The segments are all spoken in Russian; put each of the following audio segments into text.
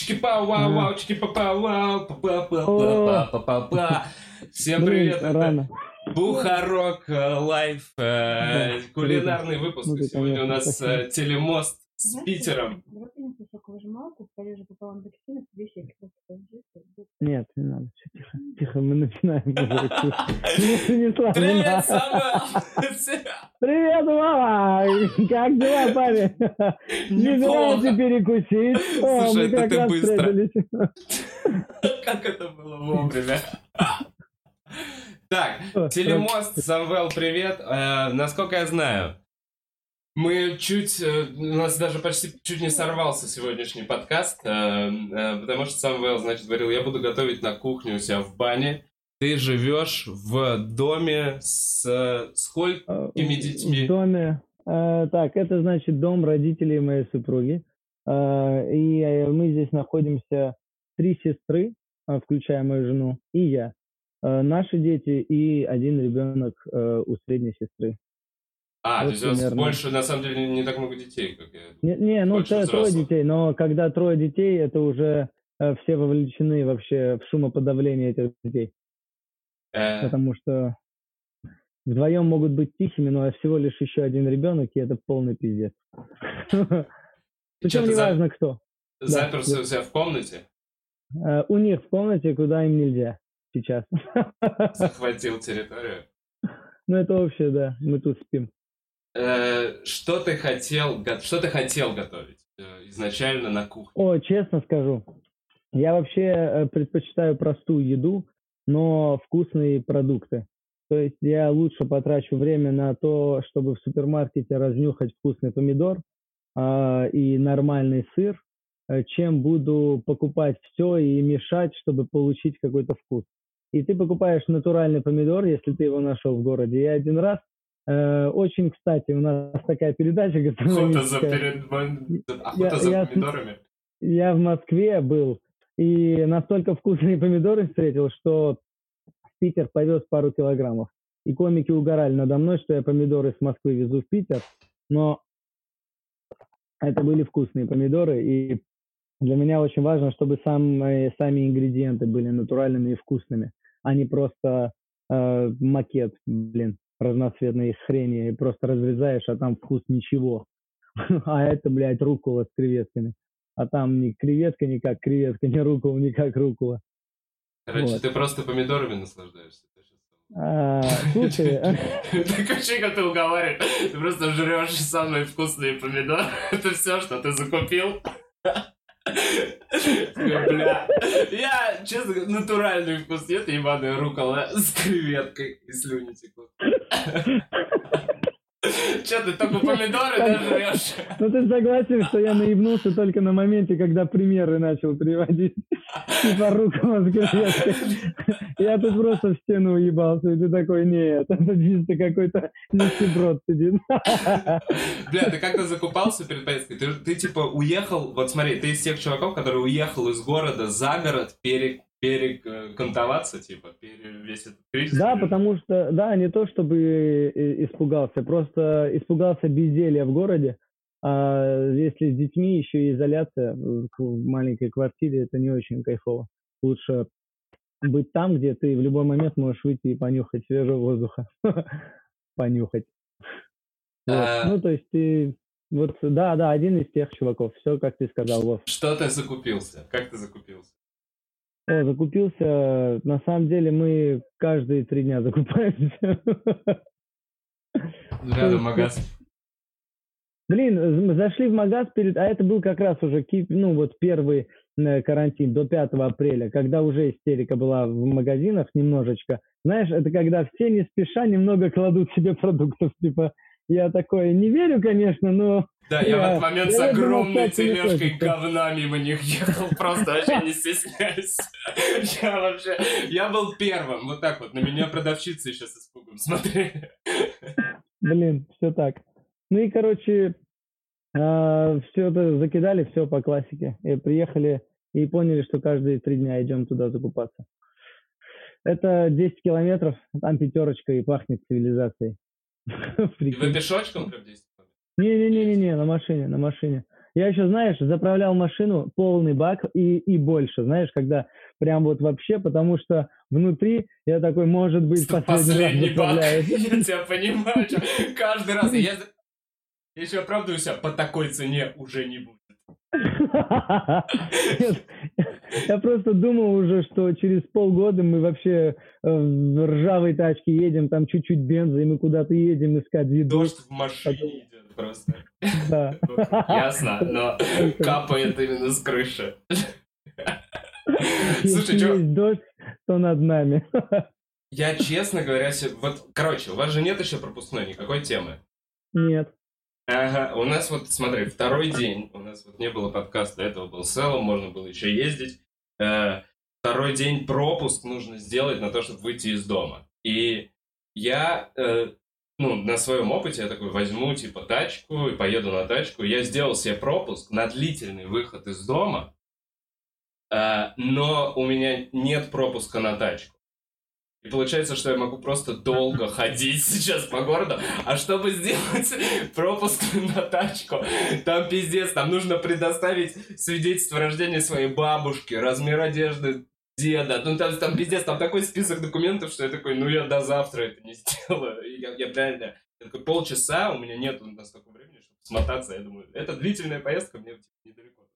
Чики-пау, вау, вау, чики-па-пау, вау, па-па-па-па-па-па-па. Всем привет, это Бухарог э, Live, э, кулинарный выпуск. Сегодня у нас э, телемост с Питером. Нет, не надо. Все, тихо. Тихо, мы начинаем. Привет, Самвел! Привет, мама! Как дела, парень? Не желаете перекусить? Слушай, это как ты быстро. Как это было вовремя. Так, телемост, Самвел, привет. Э, Насколько я знаю, мы чуть, э, у нас даже почти чуть не сорвался сегодняшний подкаст, э, э, потому что Самвел, значит, говорил, я буду готовить на кухне у себя в бане. Ты живешь в доме с сколькими детьми? В доме. Так, это значит дом родителей моей супруги. И мы здесь находимся три сестры, включая мою жену, и я. Наши дети и один ребенок у средней сестры. А, то Вот есть у вас примерно. больше, на самом деле, не так много детей, как я. Не, не, ну Больше трое детей, но когда трое детей, это уже э, все вовлечены вообще в шумоподавление этих детей, Э, потому что вдвоем могут быть тихими, но всего лишь еще один ребенок, и это полный пиздец. Причем ты за- неважно кто. Заперся да. у себя в комнате, Э, У них в комнате, куда им нельзя сейчас. захватил территорию. Ну это вообще, да, мы тут спим. Э, Что ты хотел, что ты хотел готовить э, изначально на кухне? О, честно скажу, я вообще э, предпочитаю простую еду, но вкусные продукты. То есть я лучше потрачу время на то, чтобы в супермаркете разнюхать вкусный помидор а, и нормальный сыр, э, чем буду покупать все и мешать, чтобы получить какой-то вкус. И ты покупаешь натуральный помидор, если ты его нашел в городе. Я один раз, э, очень кстати, у нас такая передача Охота за, перед... Охота Я- за я- помидорами. Я в Москве был и настолько вкусные помидоры встретил, что в Питер повез пару килограммов. И комики угорали надо мной, что я помидоры с Москвы везу в Питер, но это были вкусные помидоры, и для меня очень важно, чтобы самые, сами ингредиенты были натуральными и вкусными, а не просто э, макет, блин, разноцветной хрени, и просто разрезаешь, а там вкус ничего. А это, блядь, рукола с креветками. А там ни креветка не как креветка, ни рукола не как рукола. Короче, вот. ты просто помидорами наслаждаешься. Ты А, слушай, вообще, как ты уговариваешь, ты просто жрешь самые вкусные помидоры. Это все, что ты закупил. Бля, я, честно, говоря, натуральный вкус нет, ебаная рукола с креветкой и слюни текут. Че, ты только помидоры да, жрешь? ну ты согласен, что я наебнулся только на моменте, когда примеры начал приводить. Типа креветкой. Я тут просто в стену уебался, и ты такой, нет, это чисто какой-то нищеброд сидит. Бля, ты как-то закупался перед поездкой? Ты, ты типа уехал, вот смотри, ты из тех чуваков, который уехал из города за город перек, перекантоваться, типа, пере, весь этот кризис. Да, пережить? потому что, да, не то чтобы э, испугался, просто испугался безделья в городе. А если с детьми еще и изоляция в маленькой квартире, это не очень кайфово. Лучше быть там, где ты в любой момент можешь выйти и понюхать свежего воздуха. Понюхать. А. Ну, то есть ты, вот, да, да, один из тех чуваков. Все, как ты сказал, Вов. Что ты закупился? Как ты закупился? О, закупился. На самом деле мы каждые три дня закупаемся. Рядом магаз. Блин, мы зашли в магаз перед, а это был как раз уже, ну вот первый э, карантин до 5 апреля, когда уже истерика была в магазинах немножечко. Знаешь, это когда все не спеша немного кладут себе продуктов, типа, я такой, не верю, конечно, но Да, я в этот момент с думал, огромной не тележкой говна мимо них ехал, просто вообще не стесняюсь. Я вообще, я был первым, вот так вот, на меня продавщица еще с испугом смотрели. Блин, все так. Ну и, короче, все это закидали, все по классике. И приехали и поняли, что каждые три дня идем туда закупаться. Это 10 километров, там пятерочка и пахнет цивилизацией. Вы пешочком прям здесь? Не-не-не-не, на машине, на машине. Я еще, знаешь, заправлял машину полный бак и, и больше, знаешь, когда прям вот вообще, потому что внутри я такой, может быть, последний, последний раз бак. Я тебя понимаю. Каждый раз я, еще оправдываю себя, по такой цене уже не будет. Нет, я просто думал уже, что через полгода мы вообще э, в ржавой тачке едем, там чуть-чуть бенза, и мы куда-то едем искать еду. Дождь в машине просто. Да. Ясно, но капает именно с крыши. Слушай, что... дождь, то над нами. Я, честно говоря, вот, короче, у вас же нет еще пропускной никакой темы? Нет. Ага, у нас вот, смотри, второй день, у нас вот не было подкаста, этого был селом, можно было еще ездить. Э, второй день пропуск нужно сделать на то, чтобы выйти из дома. И я, э, ну, на своем опыте я такой возьму, типа, тачку и поеду на тачку. Я сделал себе пропуск на длительный выход из дома, э, но у меня нет пропуска на тачку. И получается, что я могу просто долго ходить сейчас по городу. А чтобы сделать пропуск на тачку, там пиздец, там нужно предоставить свидетельство рождения своей бабушки, размер одежды деда. Ну там, там пиздец, там такой список документов, что я такой, ну я до завтра это не сделаю. И я, я реально, я такой, полчаса, у меня нет настолько времени, чтобы смотаться. Я думаю, это длительная поездка, мне типа, недалеко.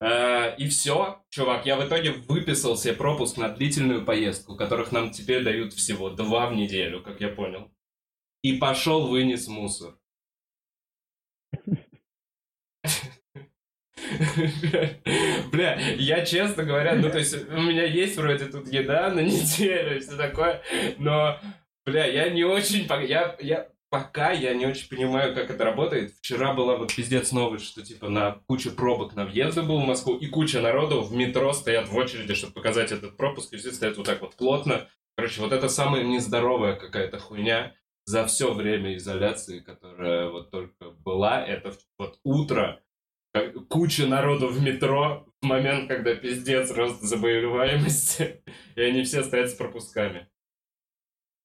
Э, и все, чувак, я в итоге выписал себе пропуск на длительную поездку, которых нам теперь дают всего два в неделю, как я понял. И пошел вынес мусор. Бля, я честно говоря, ну то есть у меня есть вроде тут еда на неделю и все такое, но, бля, я не очень, я, я пока я не очень понимаю, как это работает. Вчера была вот пиздец новость, что типа на куче пробок на въезды был в Москву, и куча народу в метро стоят в очереди, чтобы показать этот пропуск, и все стоят вот так вот плотно. Короче, вот это самая нездоровая какая-то хуйня за все время изоляции, которая вот только была. Это вот утро, куча народу в метро в момент, когда пиздец рост заболеваемости, и они все стоят с пропусками.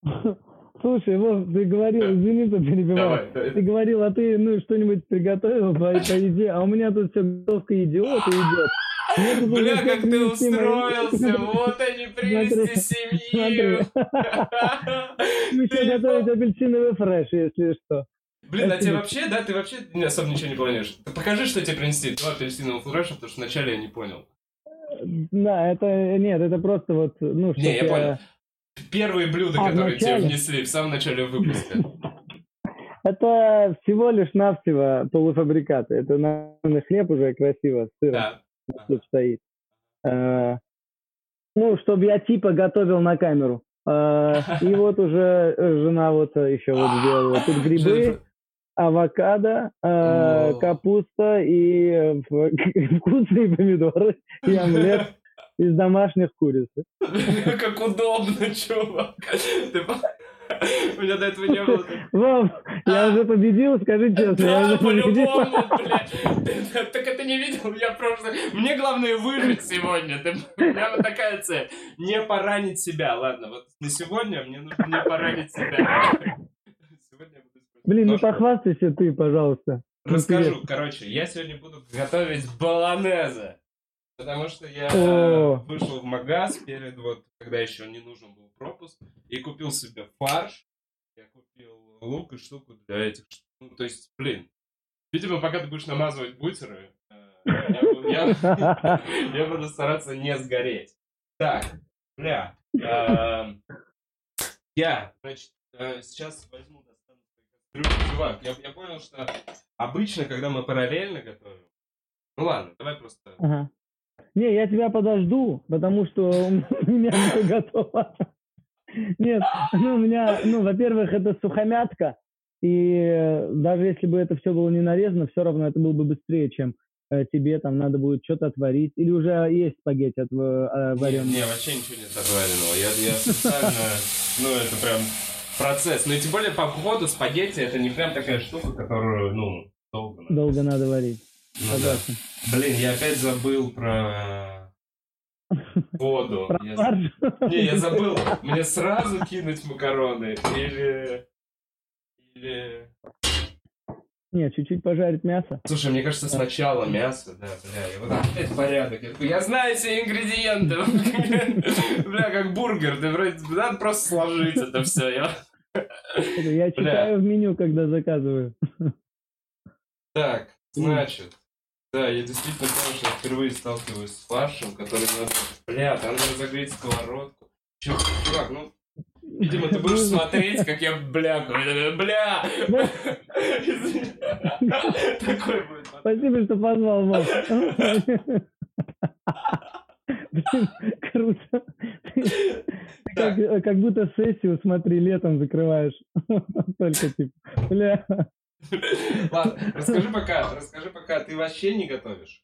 Слушай, Вов, ты говорил, извини, что перебиваю. Давай, ты говорил, а ты ну что-нибудь приготовил по, по еде, а у меня тут все готовка идиота идет. Бля, как ты устроился! Вот они, прелести семьи! Мы еще готовить апельсиновый фреш, если что. Блин, а тебе вообще, да, ты вообще особо ничего не планируешь? Покажи, что тебе принести. Два апельсиновых фреша, потому что вначале я не понял. Да, это, нет, это просто вот, ну, что Не, я понял. Первые блюда, а, которые тебе внесли в самом начале выпуска. Это всего лишь навсего полуфабрикаты. Это на хлеб уже красиво, с сыром. Да. Стоит. А, ну, чтобы я типа готовил на камеру. А, и вот уже жена вот еще вот сделала. Тут грибы, авокадо, а, капуста и э, вкусные помидоры и омлет из домашних куриц. Как удобно, чувак. У меня до этого не было. Вам, я уже победил, скажи честно. Да, по-любому, блядь. Так это не видел, я просто... Мне главное выжить сегодня. У меня вот такая цель. Не поранить себя. Ладно, вот на сегодня мне нужно не поранить себя. Блин, ну похвастайся ты, пожалуйста. Расскажу. Короче, я сегодня буду готовить баланеза. Потому что я О. вышел в магаз перед вот, когда еще не нужен был пропуск, и купил себе фарш, я купил лук и штуку для этих, ну, то есть, блин, видимо, пока ты будешь намазывать бутеры, э, я, буду, я, я буду стараться не сгореть. Так, бля, э, я, значит, э, сейчас возьму, достану чувак, я, я понял, что обычно, когда мы параллельно готовим, ну ладно, давай просто... Ага. Не, я тебя подожду, потому что у меня все готово. Нет, ну, у меня, ну, во-первых, это сухомятка, и даже если бы это все было не нарезано, все равно это было бы быстрее, чем э, тебе там надо будет что-то отварить. Или уже есть спагетти от, э, вареного? Не, не, вообще ничего нет отваренного. Я, я специально, ну, это прям процесс. Ну, и тем более, по ходу спагетти это не прям такая штука, которую, ну, долго надо. Долго надо варить. Ну, да. Блин, я опять забыл про воду. Про я... Не, я забыл. Мне сразу кинуть макароны или... Или... Не, чуть-чуть пожарить мясо. Слушай, мне кажется, сначала мясо, да, бля, и вот опять порядок. Я, такой, я знаю все ингредиенты. Бля, как бургер, ты вроде, надо просто сложить это все. Я читаю в меню, когда заказываю. Так, значит, да, я действительно помню, что я впервые сталкиваюсь с фаршем, который надо... Бля, там надо загреть сковородку. Чувак, ну, Видимо, ты будешь смотреть, как я бля, бля. Такой будет. Спасибо, что позвал, Вов. Блин, круто. Как, как будто сессию, смотри, летом закрываешь. Только типа, бля. Ладно, расскажи пока, расскажи пока, ты вообще не готовишь?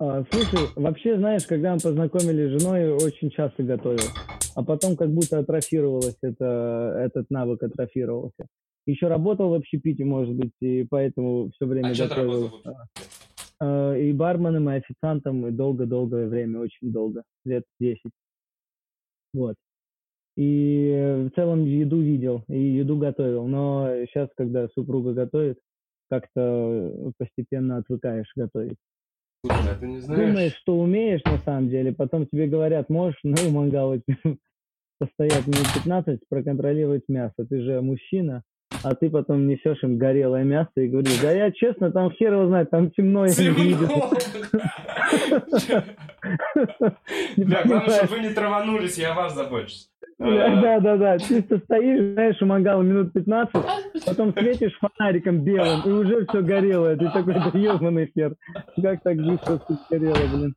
А, слушай, вообще, знаешь, когда мы познакомились с женой, очень часто готовил. А потом как будто атрофировалось это, этот навык атрофировался. Еще работал в общепите, может быть, и поэтому все время а готовил. А, и барменом, и официантом, и долго-долгое время, очень долго, лет 10. Вот. И в целом еду видел, и еду готовил. Но сейчас, когда супруга готовит, как-то постепенно отвыкаешь готовить. Слушай, а ты не знаешь... Думаешь, что умеешь на самом деле, потом тебе говорят, можешь ну, мангал постоять минут 15, проконтролировать мясо. Ты же мужчина, а ты потом несешь им горелое мясо и говоришь, да я честно, там хер его знает, там темно, я не видел. Да, главное, чтобы вы не траванулись, я вас забочусь. Да, да, да. Чисто стоишь, знаешь, у мангала минут 15, потом светишь фонариком белым, и уже все горело. Ты такой, да ебаный хер. Как так быстро все горело, блин.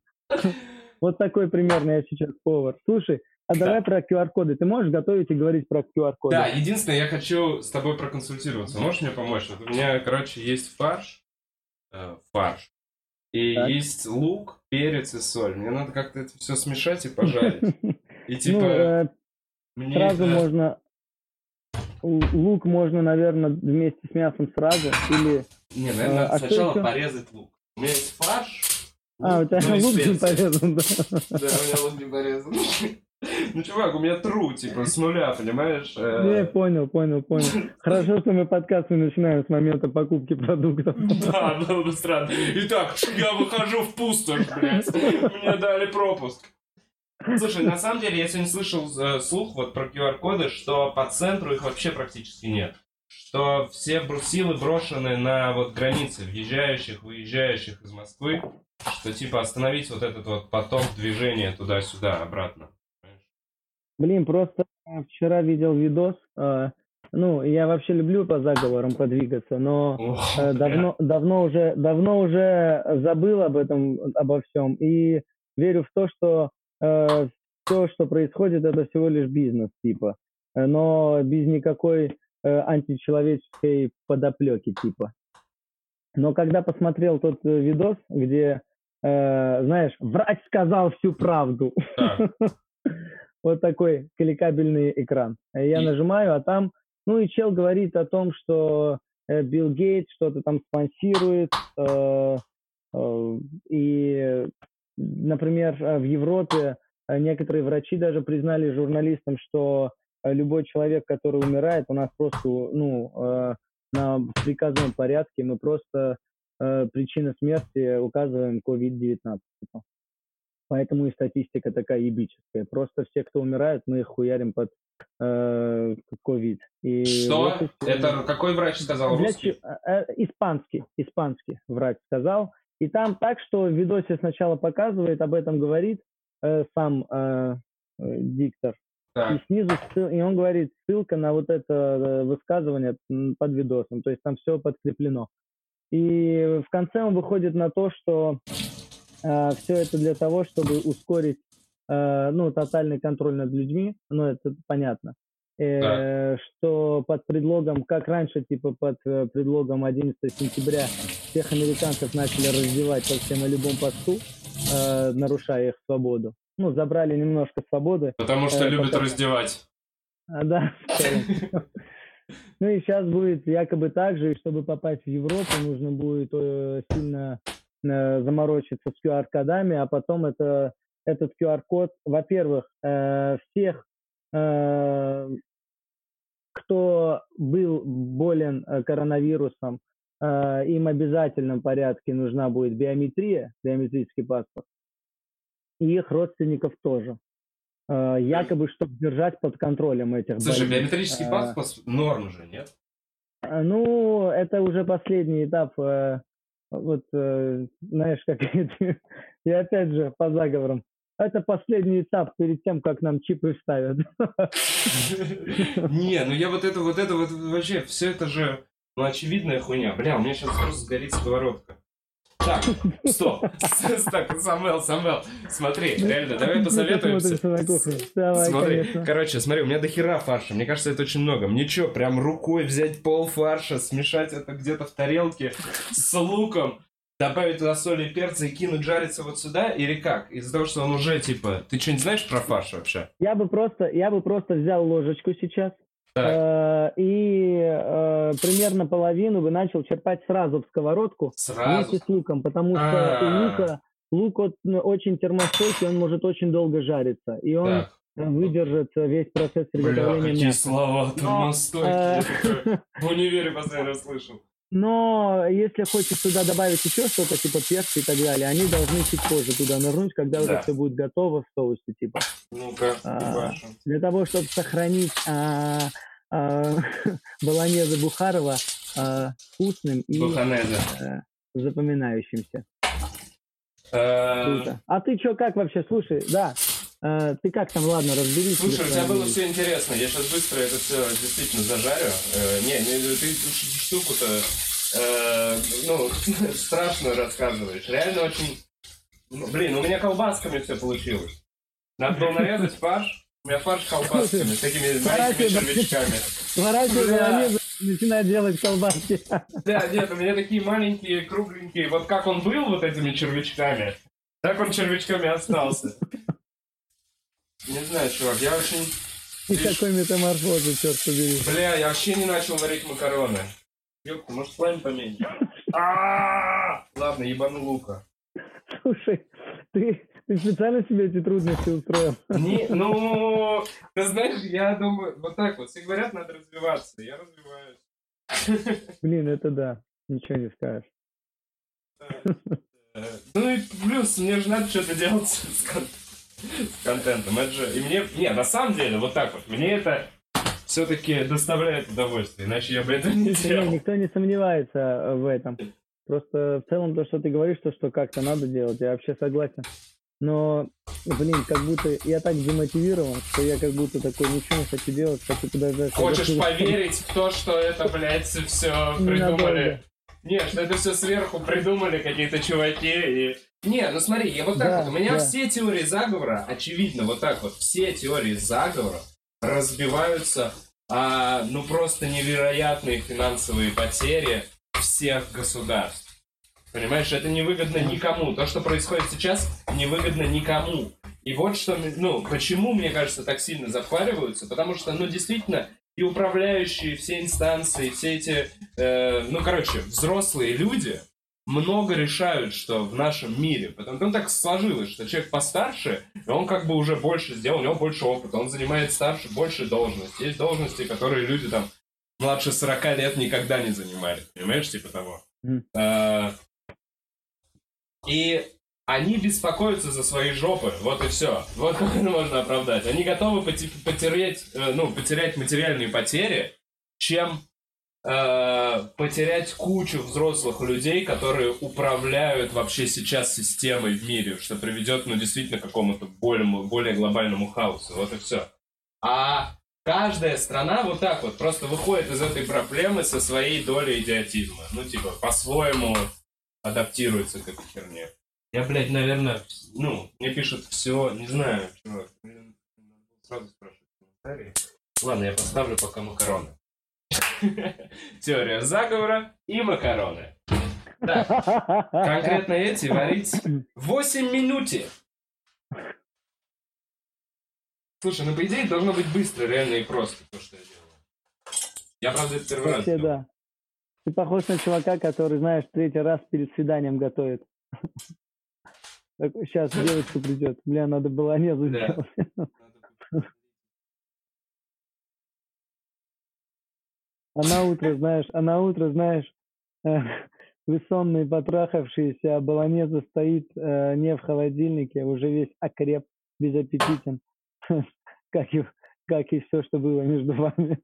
Вот такой примерно я сейчас повар. Слушай, а да. давай про QR-коды. Ты можешь готовить и говорить про QR-коды? Да, единственное, я хочу с тобой проконсультироваться. Можешь мне помочь? Вот у меня, короче, есть фарш. Э, фарш. И так. есть лук, перец и соль. Мне надо как-то это все смешать и пожарить. И типа... Ну, э, мне сразу это... можно... Лук можно, наверное, вместе с мясом сразу, или... Не, наверное, а сначала порезать лук. У меня есть фарш. А, у тебя ну, лук не порезан, да? Да, у меня лук не порезан. Ну, чувак, у меня тру, типа, с нуля, понимаешь? Э. Не, понял, понял, понял. Хорошо, что мы подкасты начинаем с момента покупки продуктов. Да, было бы странно. Итак, я выхожу в пустошь, блядь. Мне дали пропуск. Слушай, на самом деле, я сегодня слышал э, слух вот про QR-коды, что по центру их вообще практически нет. Что все брусилы брошены на вот границы въезжающих, выезжающих из Москвы, что типа остановить вот этот вот поток движения туда-сюда, обратно. Блин, просто вчера видел видос. Э, ну, я вообще люблю по заговорам подвигаться, но э, давно, давно уже, давно уже забыл об этом, обо всем и верю в то, что э, все, что происходит, это всего лишь бизнес, типа, но без никакой э, античеловеческой подоплеки, типа. Но когда посмотрел тот э, видос, где, э, знаешь, врач сказал всю правду, вот такой кликабельный экран. Я нажимаю, а там, ну и чел говорит о том, что э, Билл Гейтс что-то там спонсирует, э, э, и например, э, в Европе э, некоторые врачи даже признали журналистам, что э, любой человек, который умирает, у нас просто, ну, на приказном порядке мы просто причина смерти указываем COVID-19. Типа. Поэтому и статистика такая ебическая. Просто все, кто умирает, мы их хуярим под COVID. И Что? Вот Это какой врач сказал? Для русский? Испанский. Испанский врач сказал. И там так, что в видосе сначала показывает, об этом говорит э, сам э, э диктор. Так. И снизу, и он говорит, ссылка на вот это э, высказывание под видосом. То есть там все подкреплено. И в конце он выходит на то, что э, все это для того, чтобы ускорить э, ну, тотальный контроль над людьми. Ну, это понятно. Э, что под предлогом, как раньше, типа под э, предлогом 11 сентября всех американцев начали раздевать вообще на любом посту, э, нарушая их свободу. Ну, забрали немножко свободы. Потому что э, любят потому... раздевать. А, да. Ну и сейчас будет якобы так же, и чтобы попасть в Европу, нужно будет э, сильно заморочиться с QR-кодами, а потом это, этот QR-код, во-первых, всех кто был болен э, коронавирусом, э, им в обязательном порядке нужна будет биометрия, биометрический паспорт, и их родственников тоже. Э, якобы, чтобы держать под контролем этих Слушай, больных. биометрический Э, паспорт норм же, нет? Ну, это уже последний этап. э, Вот, э, знаешь, как. И опять же, по заговорам. Это последний этап перед тем, как нам чипы вставят. Не, ну я вот это, вот это, вот вообще, все это же, ну, очевидная хуйня. Бля, у меня сейчас просто сгорит сковородка. Так, стоп. Так, Самвел, Самвел, смотри, реально, давай посоветуемся. Смотри, короче, смотри, у меня до хера фарша. Мне кажется, это очень много. Мне что, прям рукой взять пол фарша, смешать это где-то в тарелке с луком, добавить туда соли и перца и кинуть жариться вот сюда? Или как? Из-за того, что он уже, типа... Ты что-нибудь знаешь про фарш вообще? Я бы просто, я бы просто взял ложечку сейчас Так. э, и э, примерно половину бы начал черпать сразу в сковородку Сразу? вместе с луком, потому что у А. лука лук вот, ну, очень термостойкий, он может очень долго жариться, и он Так. выдержит весь процесс Бля, приготовления какие мяса. слова термостойкие. э, В универе постоянно слышал. Но если хочешь туда добавить еще что-то, типа перца и так далее, они должны чуть позже туда нырнуть, когда Да. уже все будет готово в соусе, типа. Ну-ка, А. Для того, чтобы сохранить а, а, баланеза Бухарова а, вкусным и э, запоминающимся. Э, Круто. А ты что, как вообще? Слушай, да, э, ты как там, ладно, разберись. Слушай, у тебя было все интересно. Я сейчас быстро это все действительно зажарю. Э, не, не, ты штуку-то, э, ну, страшно рассказываешь. Реально очень... ну, Блин, у меня колбасками все получилось. Надо было нарезать фарш. У меня фарш колбасками, с такими маленькими червячками. Сворачивай начинай делать колбаски. Да, нет, у меня такие маленькие, кругленькие. Вот как он был вот этими червячками, так он червячками остался. Не знаю, чувак, я очень... И какой метаморфозы, черт побери. Бля, я вообще не начал варить макароны. Ёпта, может пламя поменьше? Ладно, ебану лука. Слушай, ты, ты специально себе эти трудности устроил? Не, ну, ты знаешь, я думаю, вот так вот, все говорят, надо развиваться, я развиваюсь. Блин, это да, ничего не скажешь. Э, Ну и плюс, мне же надо что-то делать с, кон- с контентом. Это же, и мне, не, на самом деле, вот так вот, мне это все-таки доставляет удовольствие, иначе я бы это не Не, делал. никто не сомневается э, в этом. Просто в целом то, что ты говоришь, то, что как-то надо делать, я вообще согласен. Но, блин, как будто я так демотивирован, что я как будто такой ничего не хочу делать, хочу подождать. Хочешь поверить в то, что это, блядь, все придумали? Нет, что это все сверху придумали какие-то чуваки и... Не, ну смотри, я вот так Да, вот, у меня да. все теории заговора, очевидно, вот так вот, все теории заговора разбиваются а, ну просто невероятные финансовые потери всех государств. Понимаешь, это невыгодно никому. То, что происходит сейчас, невыгодно никому. И вот что, ну, почему, мне кажется, так сильно запариваются, потому что, ну, действительно, и управляющие, все инстанции, все эти, э, ну, короче, взрослые люди много решают, что в нашем мире. Потому ну, так сложилось, что человек постарше, и он как бы уже больше сделал, у него больше опыта, он занимает старше, больше должности. Есть должности, которые люди там младше 40 лет никогда не занимали, понимаешь, типа того. Э, и они беспокоятся за свои жопы, вот и все. Вот как можно оправдать. Они готовы поте- потерять, э, ну, потерять материальные потери, чем э, потерять кучу взрослых людей, которые управляют вообще сейчас системой в мире, что приведет, ну, действительно, к какому-то более, более глобальному хаосу. Вот и все. А каждая страна вот так вот просто выходит из этой проблемы со своей долей идиотизма. Ну, типа, по-своему адаптируется к этой херне. Я, блядь, наверное, ну, мне пишут все, не знаю, чувак. Сразу спрашивать комментарии. Ладно, я поставлю пока макароны. Теория заговора и макароны. Так, конкретно эти варить 8 минут. Слушай, ну по идее должно быть быстро, реально и просто то, что я делаю. Я, правда, это первый раз Вообще, делаю. да. Ты похож на чувака, который, знаешь, третий раз перед свиданием готовит. Сейчас девочка придет. Бля, надо было Да. сделать. А на утро, знаешь, а на утро, знаешь, вы сонные, потрахавшиеся, а баланеза стоит э, не в холодильнике, уже весь окреп, безаппетитен, как и, как и все, что было между вами.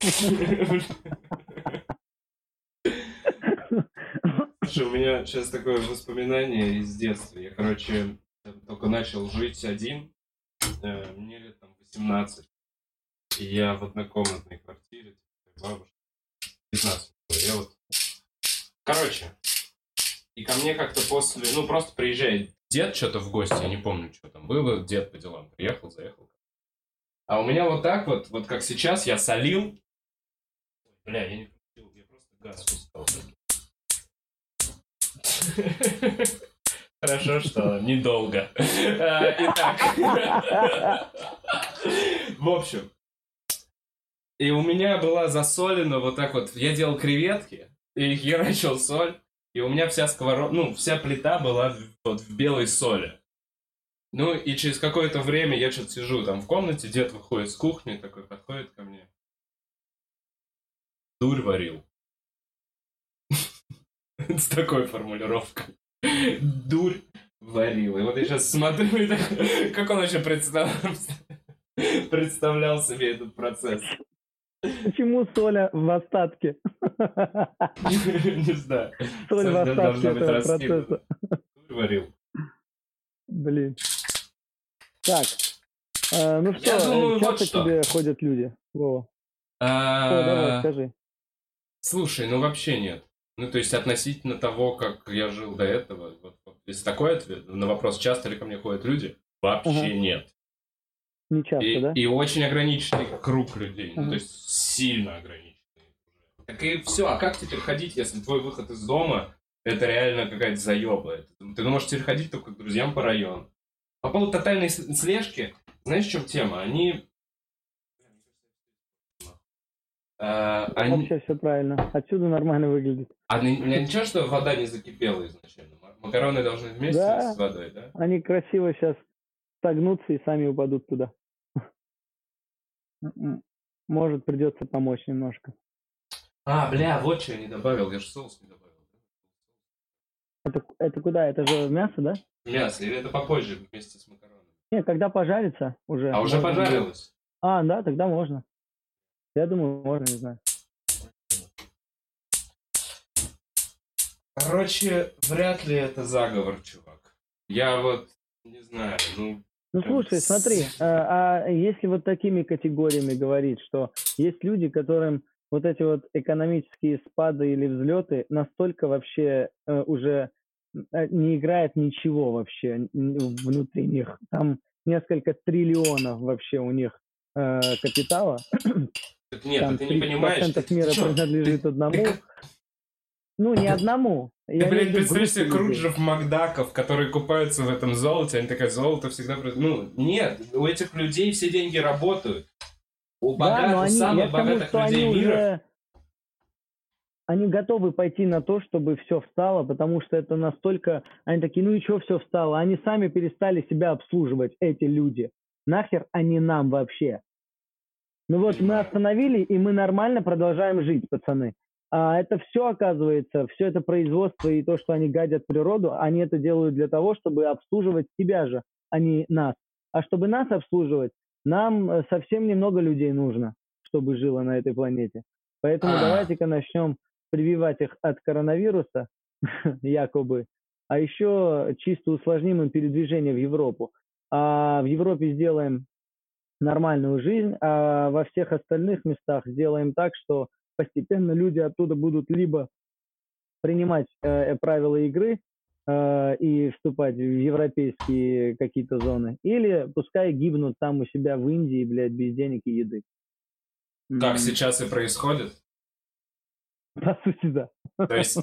Слушай, у меня сейчас такое воспоминание из детства. Я, короче, только начал жить один. Э, мне лет там 18. И я в однокомнатной квартире, бабушка. 15. Я вот... Короче, и ко мне как-то после... Ну, просто приезжает дед что-то в гости, я не помню, что там было. Дед по делам приехал, заехал. А у меня вот так вот, вот как сейчас, я солил. Бля, я не включил, я просто газ пускал. Хорошо, что недолго. Итак. В общем. И у меня была засолена вот так вот. Я делал креветки и херачил соль. И у меня вся сковородка, ну, вся плита была вот в белой соли. Ну, и через какое-то время я что-то сижу там в комнате, дед выходит с кухни, такой подходит ко мне. Дурь варил. С такой формулировкой. Дурь варил. И вот я сейчас смотрю, как он вообще представлял, представлял себе этот процесс. Почему соля в остатке? Не знаю. Соль в остатке этого процесса. Варил. Блин. Так. Э, ну что, думаю, часто вот что. тебе ходят люди? Вова. Давай, А, скажи. Слушай, ну вообще нет. Ну, то есть относительно того, как я жил до этого, вот, вот, если такой ответ на вопрос, часто ли ко мне ходят люди, вообще Ага. нет. Не часто, И, да? и очень ограниченный круг людей. Ну, Ага. то есть сильно ограниченный. Так и все. А как теперь ходить, если твой выход из дома это реально какая-то заеба? Это- Ты можешь теперь ходить только к друзьям по району. По поводу тотальной слежки, знаешь, в чем тема? Они... А, они... Вообще все правильно. Отсюда нормально выглядит. А ни- ни- ничего, что вода не закипела изначально? Макароны должны вместе Да. с водой, да? Они красиво сейчас согнутся и сами упадут туда. М-м. Может, придется помочь немножко. А, бля, вот что я не добавил, я же соус не добавил. Это, это куда? Это же мясо, да? Мясо, или это попозже вместе с макаронами? Нет, когда пожарится уже. А уже пожарилось? А, да, тогда можно. Я думаю, можно, не знаю. Короче, вряд ли это заговор, чувак. Я вот не знаю, ну... Ну слушай, смотри, а, а если вот такими категориями говорить, что есть люди, которым вот эти вот экономические спады или взлеты настолько вообще э, уже э, не играет ничего вообще внутри них. Там несколько триллионов вообще у них э, капитала. Нет, Там ты не понимаешь. 30% ты- мира ты принадлежит одному. ты- Ну, не одному. Ты, Я блядь, группу себе. Круджев Макдаков, которые купаются в этом золоте, они такая, золото всегда... Ну, нет, у этих людей все деньги работают. У Да, богатых, но они, самых тому, богатых что людей они мира... уже, они готовы пойти на то, чтобы все встало, потому что это настолько, они такие, ну и что все встало? Они сами перестали себя обслуживать, эти люди. Нахер они нам вообще? Ну вот мы остановили, и мы нормально продолжаем жить, пацаны. А это все, оказывается, все это производство и то, что они гадят природу, они это делают для того, чтобы обслуживать себя же, а не нас. А чтобы нас обслуживать, нам э, совсем немного людей нужно, чтобы жило на этой планете. Поэтому А. давайте-ка начнем прививать их от коронавируса, якобы, а еще чисто усложним им передвижение в Европу. А в Европе сделаем нормальную жизнь, а во всех остальных местах сделаем так, что постепенно люди оттуда будут либо принимать э, правила игры э, и вступать в европейские какие-то зоны, или пускай гибнут там у себя в Индии, блядь, без денег и еды. Как сейчас и происходит. По сути, да. То есть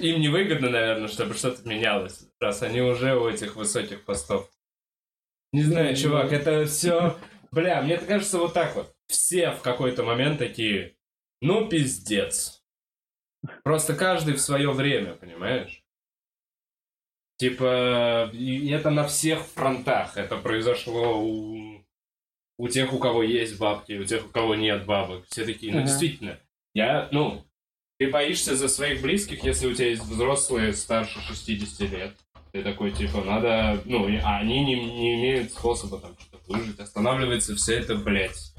им невыгодно, наверное, чтобы что-то менялось, раз они уже у этих высоких постов. Не знаю, чувак, это все... Бля, мне кажется вот так вот. Все в какой-то момент такие, ну, пиздец. Просто каждый в свое время, понимаешь? Типа, и это на всех фронтах. Это произошло у, у тех, у кого есть бабки, у тех, у кого нет бабок. Все такие, ну, Ага. действительно. Я, ну, Ты боишься за своих близких, если у тебя есть взрослые старше 60 лет. Ты такой, типа, надо... Ну, а они не, не имеют способа там что-то выжить. Останавливается все это, блядь.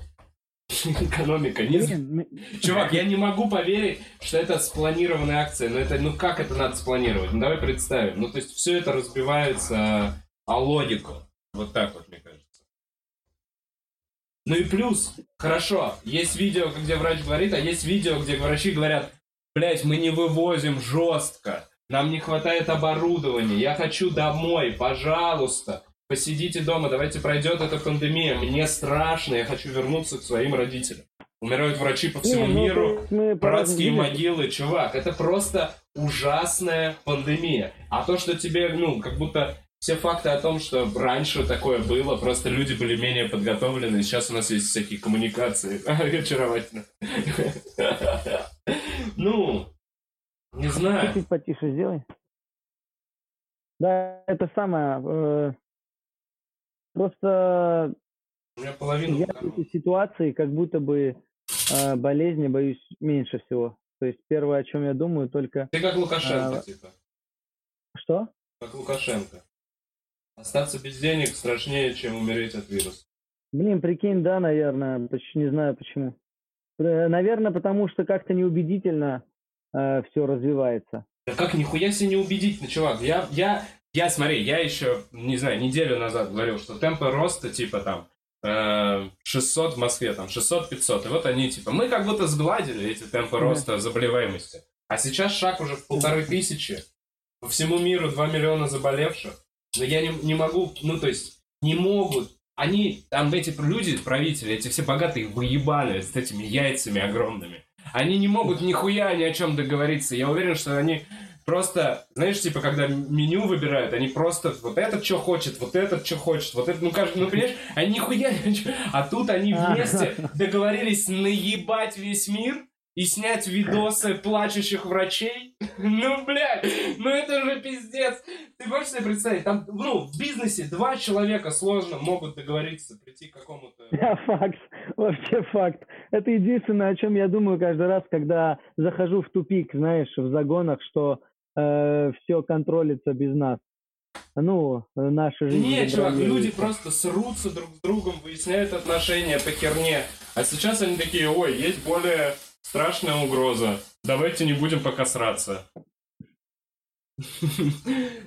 Экономика. Не... Блин, Чувак, я не могу поверить, что это спланированная акция. Но это, ну как это надо спланировать? Ну давай представим. Ну то есть все это разбивается о логику. Вот так вот, мне кажется. Ну и плюс, хорошо, есть видео, где врач говорит, а есть видео, где врачи говорят, блять, мы не вывозим жестко, нам не хватает оборудования, я хочу домой, пожалуйста, посидите дома, давайте пройдет эта пандемия, мне страшно, я хочу вернуться к своим родителям. Умирают врачи по всему не, ну, миру, мы братские могилы, чувак, это просто ужасная пандемия. А то, что тебе, ну, как будто все факты о том, что раньше такое было, просто люди были менее подготовлены, сейчас у нас есть всякие коммуникации. Очаровательно. Ну, не знаю. Чуть-чуть потише сделай. Да, это самое. Э, Просто У меня половина я в этой ситуации как будто бы э, болезни боюсь меньше всего. То есть первое, о чем я думаю, только Ты как Лукашенко, А, типа. что? Как Лукашенко. Остаться без денег страшнее, чем умереть от вируса. Блин, прикинь, да, наверное, почти не знаю почему. Э, Наверное, потому что как-то неубедительно все развивается. Да как нихуя себе неубедительно, чувак. Я, я, я, смотри, я еще, не знаю, неделю назад говорил, что темпы роста, типа там, э, 600 в Москве, там, 600-500. И вот они, типа, мы как будто сгладили эти темпы роста заболеваемости. А сейчас шаг уже в полторы тысячи. По всему миру 2 миллиона заболевших. Но я не, не могу, ну, то есть, не могут. Они, там эти люди, правители, эти все богатые выебаны с этими яйцами огромными. Они не могут нихуя ни о чем договориться. Я уверен, что они просто, знаешь, типа, когда меню выбирают, они просто вот этот что хочет, вот этот что хочет, вот это, ну, каждый, ну, понимаешь, они нихуя А тут они вместе договорились наебать весь мир и снять видосы плачущих врачей. Ну, блядь, ну это же пиздец. Ты можешь себе представить, там, ну, в бизнесе два человека сложно могут договориться, прийти к какому-то... Да, факт, вообще факт. Это единственное, о чем я думаю каждый раз, когда захожу в тупик, знаешь, в загонах, что все контролится без нас. Ну, э, наша жизнь. Нет, чувак, люди просто срутся друг с другом, выясняют отношения по херне. А сейчас они такие, ой, есть более страшная угроза. Давайте не будем пока сраться.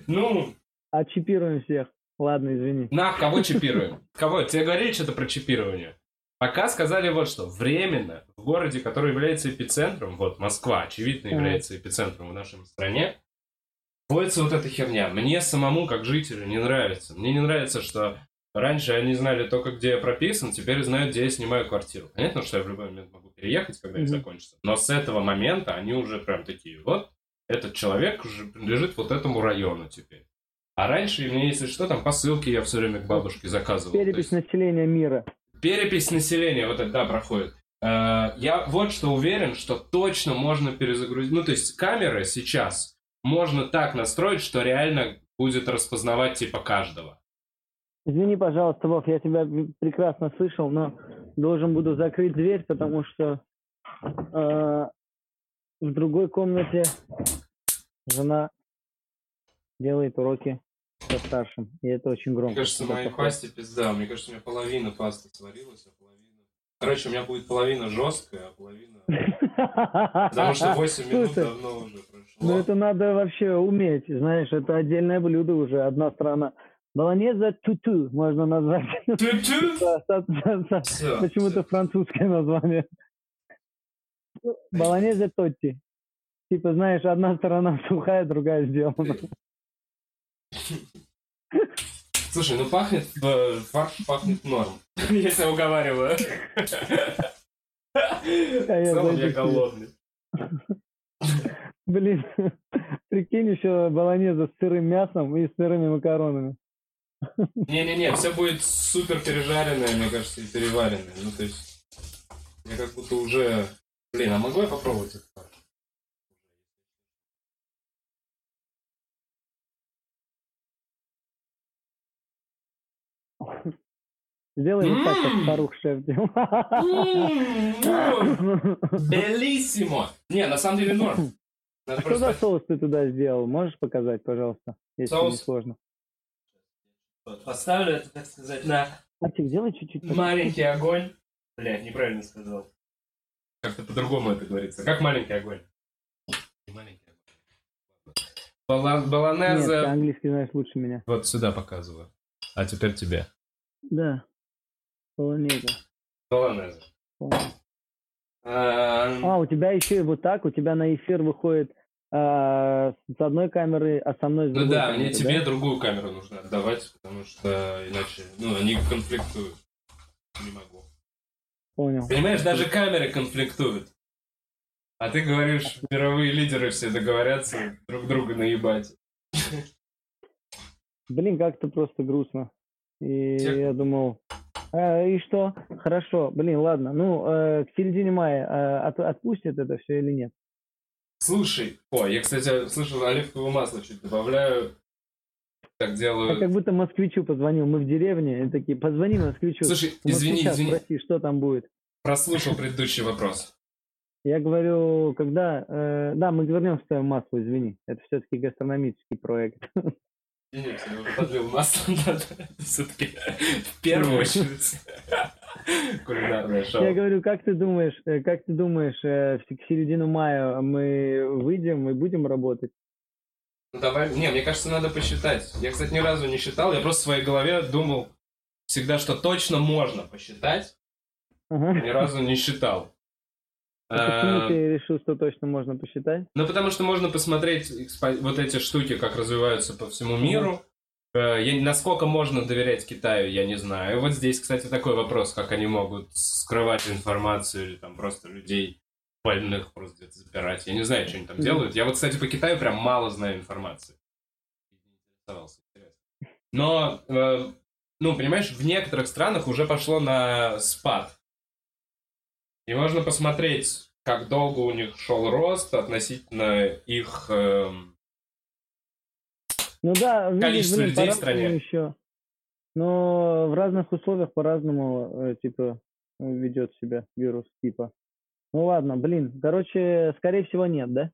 Ну, А чипируем всех. Ладно, извини. на, кого чипируем? Кого? Тебе говорили что-то про чипирование? Пока сказали вот что, временно в городе, который является эпицентром, вот Москва, очевидно, является эпицентром в нашей стране, вводится вот эта херня. Мне самому, как жителю, не нравится. Мне не нравится, что раньше они знали только, где я прописан, теперь знают, где я снимаю квартиру. Понятно, что я в любой момент могу переехать, когда это Мгм. закончится. Но с этого момента они уже прям такие, вот, этот человек уже принадлежит вот этому району теперь. А раньше мне, если что, там посылки я все время к бабушке заказывал. Перепись есть- населения мира. Перепись населения, вот это да, проходит. Э, Я вот что уверен, что точно можно перезагрузить. Ну, то есть камеры сейчас можно так настроить, что реально будет распознавать типа каждого. Извини, пожалуйста, Вов, я тебя прекрасно слышал, но должен буду закрыть дверь, потому что э, в другой комнате жена делает уроки со старшим, и это очень громко. Мне кажется, моей пасте пизда. Мне кажется, у меня половина пасты сварилась, а половина... Короче, у меня будет половина жесткая, а половина... Потому что 8 минут давно уже. Ну это надо вообще уметь, знаешь, это отдельное блюдо уже, одна страна. Болонеза туту можно назвать. Всё, Почему-то французское название. Болонезе тотти. Типа, знаешь, одна сторона сухая, другая сделана. Слушай, ну пахнет, э, фарш пахнет норм. Я себя уговариваю. В я голодный. Блин, прикинь, еще болонеза с сырым мясом и с сырыми макаронами. Не-не-не, все будет супер пережаренное, мне кажется, и переваренное. Ну, то есть, я как будто уже... Блин, а могу я попробовать фарш? Сделай вот так, как старух шеф делал. Белиссимо! Не, на самом деле норм. А что за соус ты туда сделал? Можешь показать, пожалуйста, если не сложно? Поставлю это, так сказать, на Мальчик, сделай чуть-чуть. маленький огонь. Блядь, неправильно сказал. Как-то по-другому это говорится. Как маленький огонь. Маленький огонь. Бала- Нет, ты Баланеза. английский знаешь лучше меня. Вот сюда показываю. А теперь тебе. Да. Полонеза. Баланеза. Полонеза. А, А, у тебя еще и вот так, у тебя на эфир выходит а, с одной камеры, а со мной с Ну другой да, камеры, мне тебе другую камеру нужно отдавать, потому что иначе, ну, они конфликтуют. Не могу. Понял. Понимаешь, даже камеры конфликтуют. А ты говоришь, мировые лидеры все договорятся друг друга наебать. Блин, как-то просто грустно. И Тех- я думал, а, и что? Хорошо, блин, ладно. Ну, э, к середине мая э, от- отпустят это все или нет? Слушай, о, я, кстати, слышал, оливковое масло чуть добавляю. Так Я делаю. как будто москвичу позвонил. Мы в деревне, и такие, позвони москвичу. Слушай, извини, извини, Спроси, что там будет. прослушал предыдущий вопрос. Я говорю, когда... э, да, мы вернемся к твоему маслу, извини. Это все-таки гастрономический проект. Нет, я уже подлил масло, надо все-таки в первую очередь. Кулинарное шоу. Я говорю, как ты думаешь, э, как ты думаешь, э, в- к середину мая мы выйдем и будем работать? Ну давай, не, мне кажется, надо посчитать. Я, кстати, ни разу не считал, я просто в своей голове думал всегда, что точно можно посчитать, Ага. ни разу не считал. А почему Э, ты решил, что точно можно посчитать? Ну, потому что можно посмотреть вот эти штуки, как развиваются по всему миру. Э, я- насколько можно доверять Китаю, я не знаю. Вот здесь, кстати, такой вопрос, как они могут скрывать информацию или там просто людей больных просто где-то запирать. Я не знаю, что они там делают. Я вот, кстати, по Китаю прям мало знаю информации. Но, э, ну, понимаешь, в некоторых странах уже пошло на спад. И можно посмотреть, как долго у них шел рост относительно их... эм, Ну да, видишь, Количество блин, людей в стране. еще. Но в разных условиях по-разному, э, типа, ведет себя вирус, типа. Ну ладно, блин, короче, скорее всего нет, да?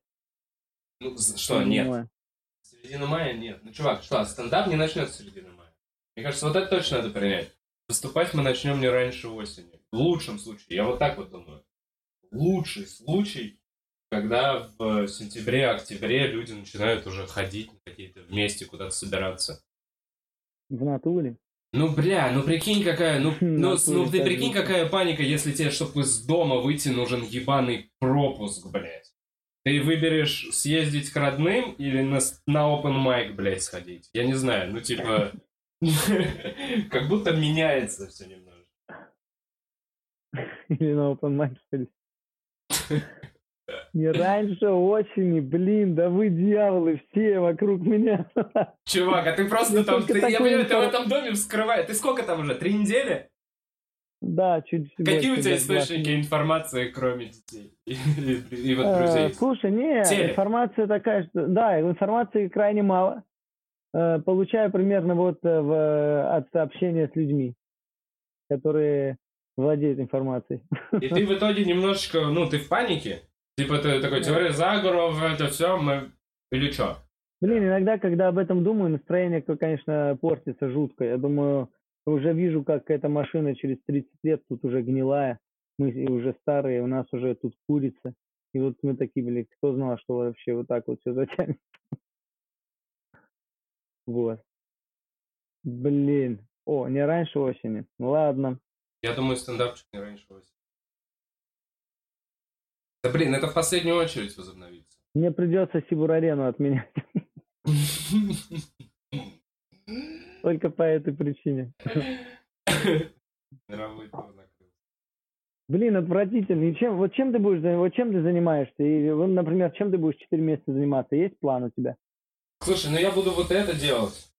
ну, что, нет. понимаю. Середина мая нет. Ну, чувак, что, стендап не начнется середины мая. Мне кажется, вот это точно надо принять. Выступать мы начнем не раньше осени. В лучшем случае. Я вот так вот думаю. Лучший случай, когда в сентябре-октябре люди начинают уже ходить на какие-то вместе куда-то собираться. В натуре. Ну, бля, ну прикинь, какая, ну, ну, Натуре ну ты прикинь, какая паника, если тебе, чтобы из дома выйти, нужен ебаный пропуск, блядь. Ты выберешь съездить к родным или на, на open mic, блядь, сходить? Я не знаю, ну, типа, как будто меняется все немножко. Или на open mic сходить. Не раньше осени, блин, да вы дьяволы все вокруг меня. Чувак, а ты просто Я там, ты- я понимаю, ты в этом доме вскрываешь. Ты сколько там уже, три недели? Да, чуть Какие у тебя источники информации, кроме детей и, и- и вот Э, друзей? Слушай, не, Телек. информация такая, что да, информации крайне мало. Э, Получаю примерно вот э, в, от общения с людьми, которые владеют информацией. И ты в итоге немножечко, ну, ты в панике? Типа ты такой, теория заговоров, это все, мы... Или что? Блин, иногда, когда об этом думаю, настроение, конечно, портится жутко. Я думаю, уже вижу, как эта машина через 30 лет тут уже гнилая. Мы уже старые, у нас уже тут курица. И вот мы такие, блин, кто знал, что вообще вот так вот все затянет. Вот. Блин. О, не раньше осени. Ну ладно. Я думаю, стендапчик не раньше осени. Да блин, это в последнюю очередь возобновится. Мне придется Сибур-арену отменять. Только по этой причине. Блин, отвратительно. И чем, вот чем ты будешь, вот чем ты занимаешься? И, например, чем ты будешь 4 месяца заниматься? Есть план у тебя? Слушай, ну я буду вот это делать.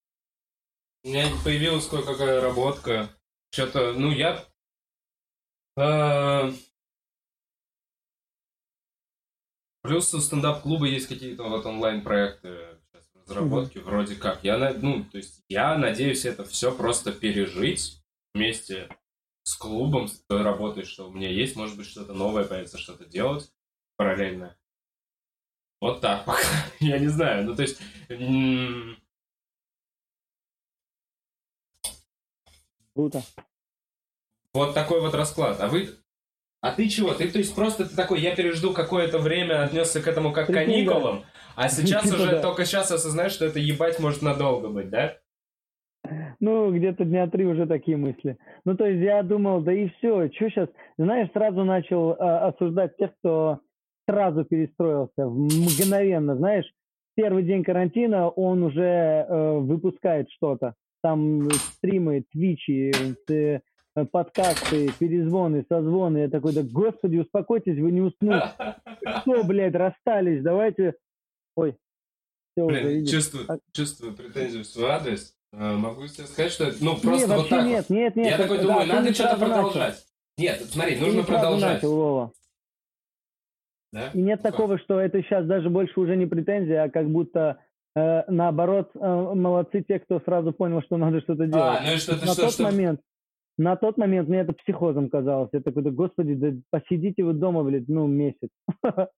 У меня появилась кое-какая работка. Что-то, ну я... э, Плюс у стендап-клуба есть какие-то вот онлайн-проекты сейчас в разработке, вроде как. Я, ну, то есть я надеюсь это все просто пережить вместе с клубом, с той работой, что у меня есть, может быть, что-то новое появится, что-то делать параллельно. Вот так пока. Я не знаю. Ну, то есть... Круто. Вот такой вот расклад. А вы... А ты чего? Ты, то есть, просто ты такой, я пережду какое-то время, отнесся к этому как к каникулам, а сейчас Типа уже только сейчас осознаешь, что это ебать может надолго быть, да? Ну, где-то дня три уже такие мысли. Ну, то есть я думал, да и все, что сейчас? Знаешь, сразу начал а, осуждать тех, кто сразу перестроился, мгновенно, знаешь. Первый день карантина он уже э, выпускает что-то. Там э, стримы, твичи, э, э, подкасты, перезвоны, созвоны. Я такой, да господи, успокойтесь, вы не уснули. Что, блядь, расстались, давайте... Ой, все уже, Блин, видишь. чувствую, А- чувствую претензию в свой адрес. Э, Могу тебе сказать, что это, ну, просто вот вообще так нет, вот. нет, нет. Я это- такой да, думаю, надо что-то сразу начал. продолжать. Нет, смотри, нужно продолжать. начал, Вова. Да? И нет Ну такого, что это сейчас даже больше уже не претензия, а как будто э, наоборот э, молодцы те, кто сразу понял, что надо что-то делать. А, ну что ты на что, тот что? момент, на тот момент мне это психозом казалось. Я такой, да господи, да посидите вы дома, блядь, ну месяц.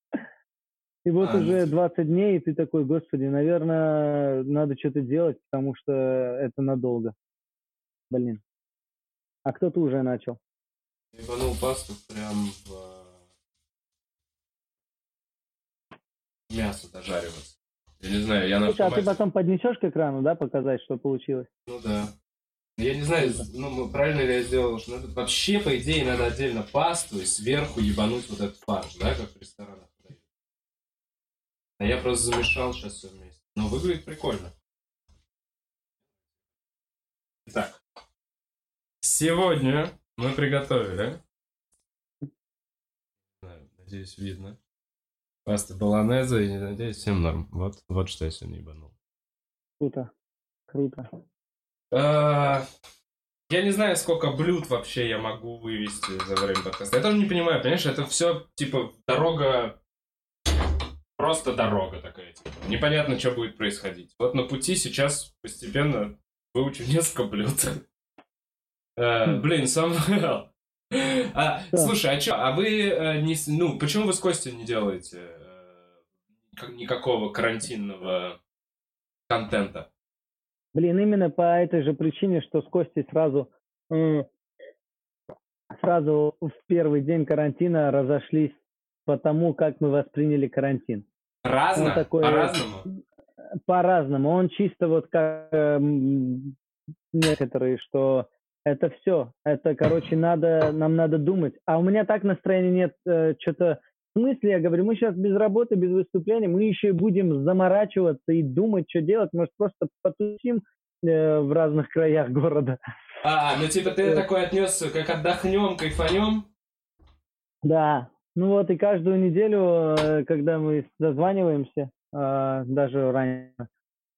И вот А, ну уже ты- 20 дней, и ты такой, господи, наверное, надо что-то делать, потому что это надолго. Блин. А кто-то уже начал. Ебанул пасту прям в мясо дожариваться. Я не знаю, я на Слушай, а ты автомате- потом поднесешь к экрану, да, показать, что получилось? Ну да. Я не знаю, ну, правильно ли я сделал, что надо вообще, по идее, надо отдельно пасту и сверху ебануть вот этот фарш, да, как в ресторанах. А я просто замешал сейчас все вместе. Но выглядит прикольно. Итак, сегодня мы приготовили, надеюсь, видно, паста баланеза, и надеюсь, всем норм. Вот, вот что я сегодня ебанул. Круто. Круто. А, Я не знаю, сколько блюд вообще я могу вывести за время подкаста. Я тоже не понимаю, понимаешь, это все типа дорога, просто дорога такая. Типа. Непонятно, что будет происходить. Вот на пути сейчас постепенно выучу несколько блюд. Э, Блин, Самвел. А, Да. слушай, а что, а вы э, не, ну, почему вы с Костей не делаете э, как- никакого карантинного контента? Блин, именно по этой же причине, что с Костей сразу, сразу в первый день карантина разошлись по тому, как мы восприняли карантин. Разно? Он такой- По-разному? По-разному. Он чисто вот как эм, некоторые, что это все. Это, короче, надо, нам надо думать. А у меня так настроения нет, что-то в смысле, я говорю, мы сейчас без работы, без выступления, мы еще и будем заморачиваться и думать, что делать. Может, просто потусим э, в разных краях города. А, ну типа ты Э. такой отнесся, как отдохнем, кайфанем? Да. Ну вот и каждую неделю, э, когда мы созваниваемся, э, даже ранее,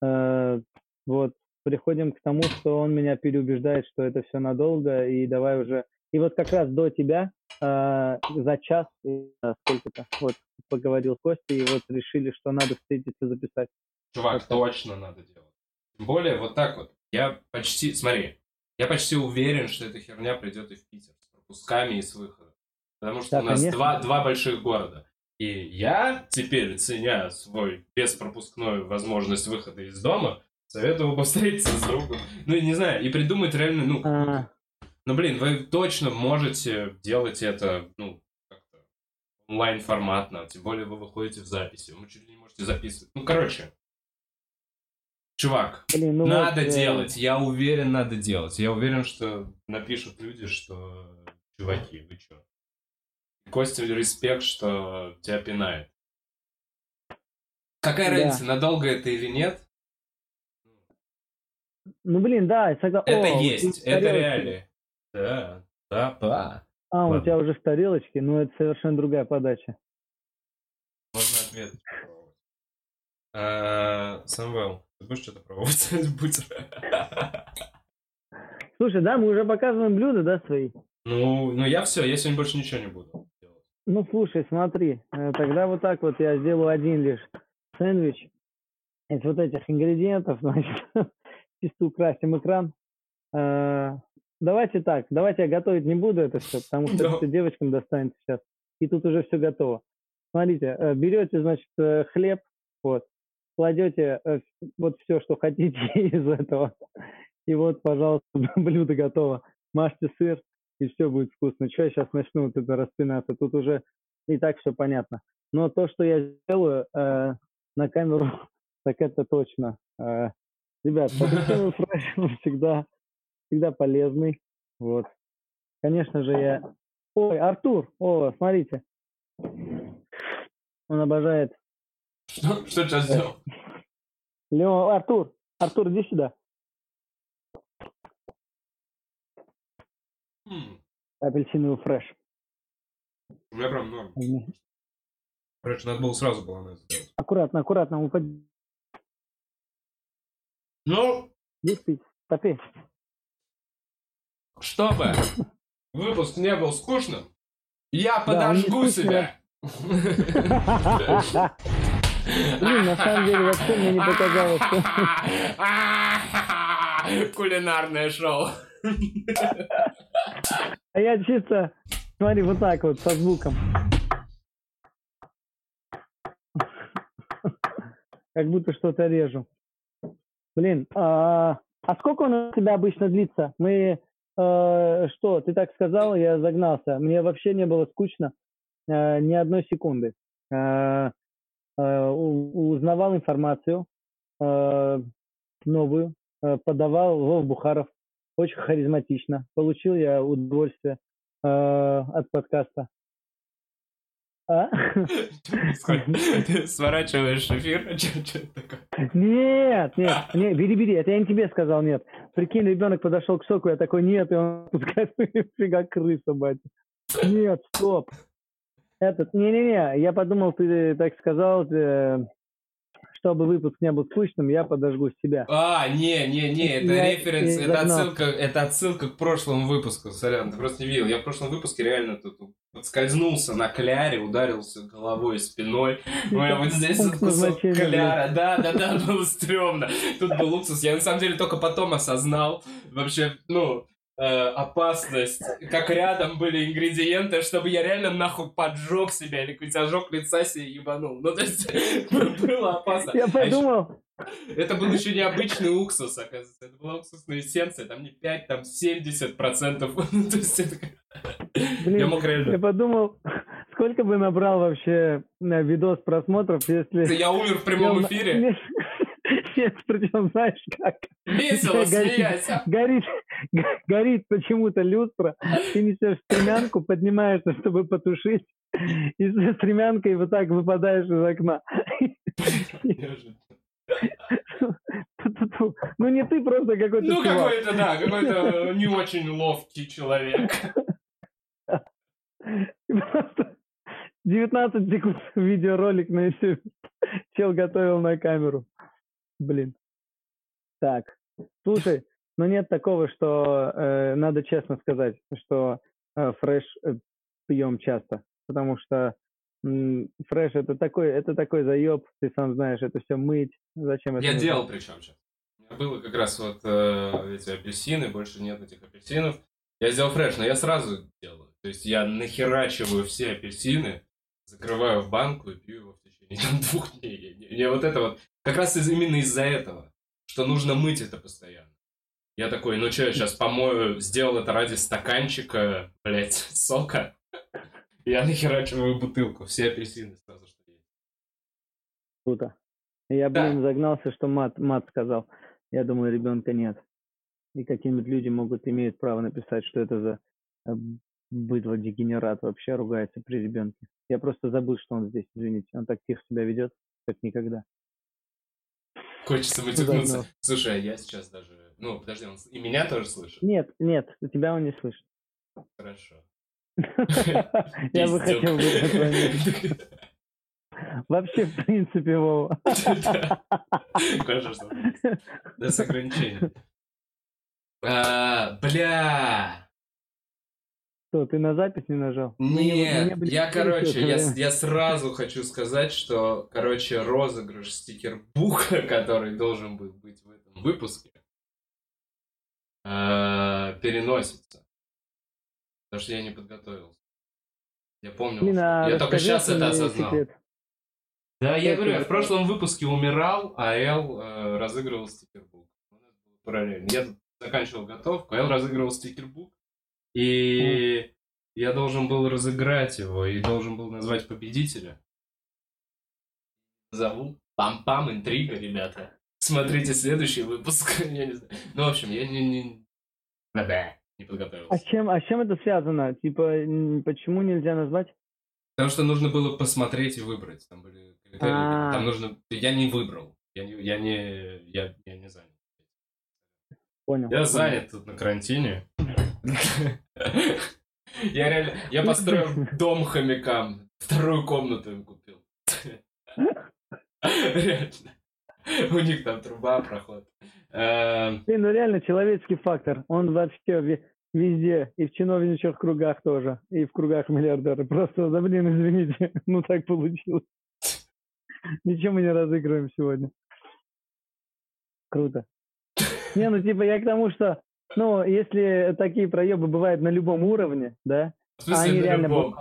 э, вот приходим к тому, что он меня переубеждает, что это все надолго, и давай уже... И вот как раз до тебя э, за час, э, сколько-то, вот поговорил Костя, и вот решили, что надо встретиться, записать. Чувак, Вот точно надо делать. Тем более, вот так вот. Я почти, смотри, я почти уверен, что эта херня придет и в Питер с пропусками и с выходом. Потому что Да, у нас конечно. два, два больших города. И я теперь, ценя свой беспропускную возможность выхода из дома, советую бы встретиться с другом. Ну, не знаю, и придумать реально, ну, А, Ну, блин, вы точно можете делать это, ну, как-то онлайн-форматно, тем более вы выходите в записи, вы чуть ли не можете записывать. Ну, короче, чувак, блин, ну надо вот, э, делать, я уверен, надо делать. Я уверен, что напишут люди, что, чуваки, вы чё? Костя, респект, что тебя пинает. Какая Да. разница, надолго это или нет? Ну, блин, да, я согласен. Это О, есть, у это реально. Да, да, да. А, у Ладно. тебя уже в тарелочке, ну это совершенно другая подача. Можно ответочку попробовать. А, Самвел, ты будешь что-то пробовать? Будь. Слушай, да, мы уже показываем блюда, да, свои? Ну, ну я все, я сегодня больше ничего не буду делать. Ну, слушай, смотри, э, тогда вот так вот я сделаю один лишь сэндвич из вот этих ингредиентов, значит, чисто украсим экран. Э, давайте так, давайте я готовить не буду это все, потому что это всё девочкам достанется сейчас. И тут уже все готово. Смотрите, э, берете, значит, э, хлеб, вот, кладете вот все, что хотите из этого. И вот, пожалуйста, блюдо готово. Мажьте сыр, и все будет вкусно. Что я сейчас начну вот это распинаться? Тут уже и так все понятно. Но то, что я сделаю э, на камеру, так это точно. Э, ребят, фреш он всегда, всегда полезный. Вот. Конечно же, я... Ой, Артур! О, смотрите. Он обожает... Что, что сейчас сделал? Лео, Артур! Артур, иди сюда. М, Апельсиновый фреш. У меня прям норм. Короче, надо было сразу было это сделать. Аккуратно, аккуратно, упади. Ну. Попей. чтобы выпуск не был скучным, я он не подожгу скучный, себя. Блин, на самом деле вообще мне не показалось, что... Кулинарное шоу. А я чисто, смотри, вот так вот, со звуком. Как будто что-то режу. Блин, а, а сколько он у тебя обычно длится? Мы, э, что, ты так сказал, я загнался. Мне вообще не было скучно э, ни одной секунды. Э, э, узнавал информацию э, новую, э, подавал Вов Бухаров. Очень харизматично. Получил я удовольствие э, от подкаста. А? Ты сворачиваешь эфир? Нет, нет, нет, бери, бери, это я не тебе сказал, нет. Прикинь, ребенок подошел к соку, я такой, нет, и он пускает фига крыса, батя. Нет, стоп. Этот, не-не-не, я подумал, ты так сказал, э, чтобы выпуск не был скучным, я подожгу себя. А, не, не, не, это Я- референс, я это загнал. отсылка, это отсылка к прошлому выпуску, сорян, ты просто не видел. Я в прошлом выпуске реально тут подскользнулся на кляре, ударился головой, спиной. У меня вот здесь кусок кляра, да, да, да, было стрёмно. Тут был уксус, я на самом деле только потом осознал вообще, ну, опасность, как рядом были ингредиенты, чтобы я реально нахуй поджег себя или какой-нибудь ожог лица себе ебанул. Ну, то есть, было опасно. Я А подумал, это был еще необычный уксус, оказывается. Это была уксусная эссенция. Там не 5, там 70 процентов. Ну, то есть это... Я мог я реально... подумал, сколько бы набрал вообще на видос просмотров, если... Я умер в прямом я- эфире. Нет, причем знаешь как? Весело, Горит. а? горит, горит почему-то люстра, ты несешь стремянку, поднимаешься, чтобы потушить, и со стремянкой вот так выпадаешь из окна. Ну не ты, просто какой-то Ну, какой-то, да, какой-то не очень ловкий человек. Просто 19 секунд видеоролик на YouTube. Чел готовил на камеру. Блин. Так, слушай, но нет такого, что э, надо честно сказать, что э, фреш э, пьем часто, потому что м, фреш это такой, это такой заеб, ты сам знаешь, это все мыть, зачем это? Я делал причем сейчас. У меня было как раз вот э, эти апельсины, больше нет этих апельсинов. Я сделал фреш, но я сразу делаю. То есть я нахерачиваю все апельсины, закрываю в банку и пью его в течение там, двух дней. Я вот это вот, как раз из- именно из-за этого, что нужно мыть это постоянно. Я такой, ну что, я сейчас помою, сделал это ради стаканчика, блядь, сока. Я нахерачиваю бутылку, все апельсины сразу, что есть. Круто. Я, Да. блин, загнался, что мат, мат сказал. Я думаю, ребенка нет. И какие-нибудь люди могут, имеют право написать, что это за э, быдло дегенерат вообще ругается при ребенке. Я просто забыл, что он здесь, извините. Он так тихо себя ведет, как никогда. Хочется вытянуться. Слушай, а я сейчас даже... Ну, подожди, он с- и меня тоже слышит? Нет, нет, тебя он не слышит. Хорошо. Я бы хотел месте. Вообще, в принципе, Вова. Конечно. Без ограничений. А, Бля! Что, ты на запись не нажал? Не- не Нет, были я, короче, я, я сразу хочу сказать, что, короче, розыгрыш стикербука, который должен был быть в этом выпуске, э, переносится. Потому что я не подготовился. Я помню. Блин, а я только сейчас это осознал. секрет. Да, я говорю, я в прошлом выпуске умирал, а Эл э, разыгрывал стикербук. У нас было Параллельно. Я заканчивал готовку, а Эл разыгрывал стикербук. И я должен был разыграть его и должен был назвать победителя. Зову. Пам-пам, интрига, ребята. Смотрите следующий выпуск. Я не знаю. Ну, в общем, я не... не... Да, не А подготовился. с чем, а с чем это связано? Типа, почему нельзя назвать? Потому что нужно было посмотреть и выбрать. Там были критерии. А. Там нужно... Я не выбрал. Я не... Я не... Я, я не занят. Понял. Я понял. занят тут на карантине. Я реально... Я построил дом хомякам. Вторую комнату им купил. Реально. У них там труба, проход. Эм, Блин, ну реально человеческий фактор. Он вообще везде. И в чиновничьих кругах тоже. И в кругах миллиардеров. Просто, да блин, извините. Ну так получилось. Ничего мы не разыгрываем сегодня. Круто. Не, ну типа я к тому, что, ну, если такие проебы бывают на любом уровне, да, В смысле, они на реально любом?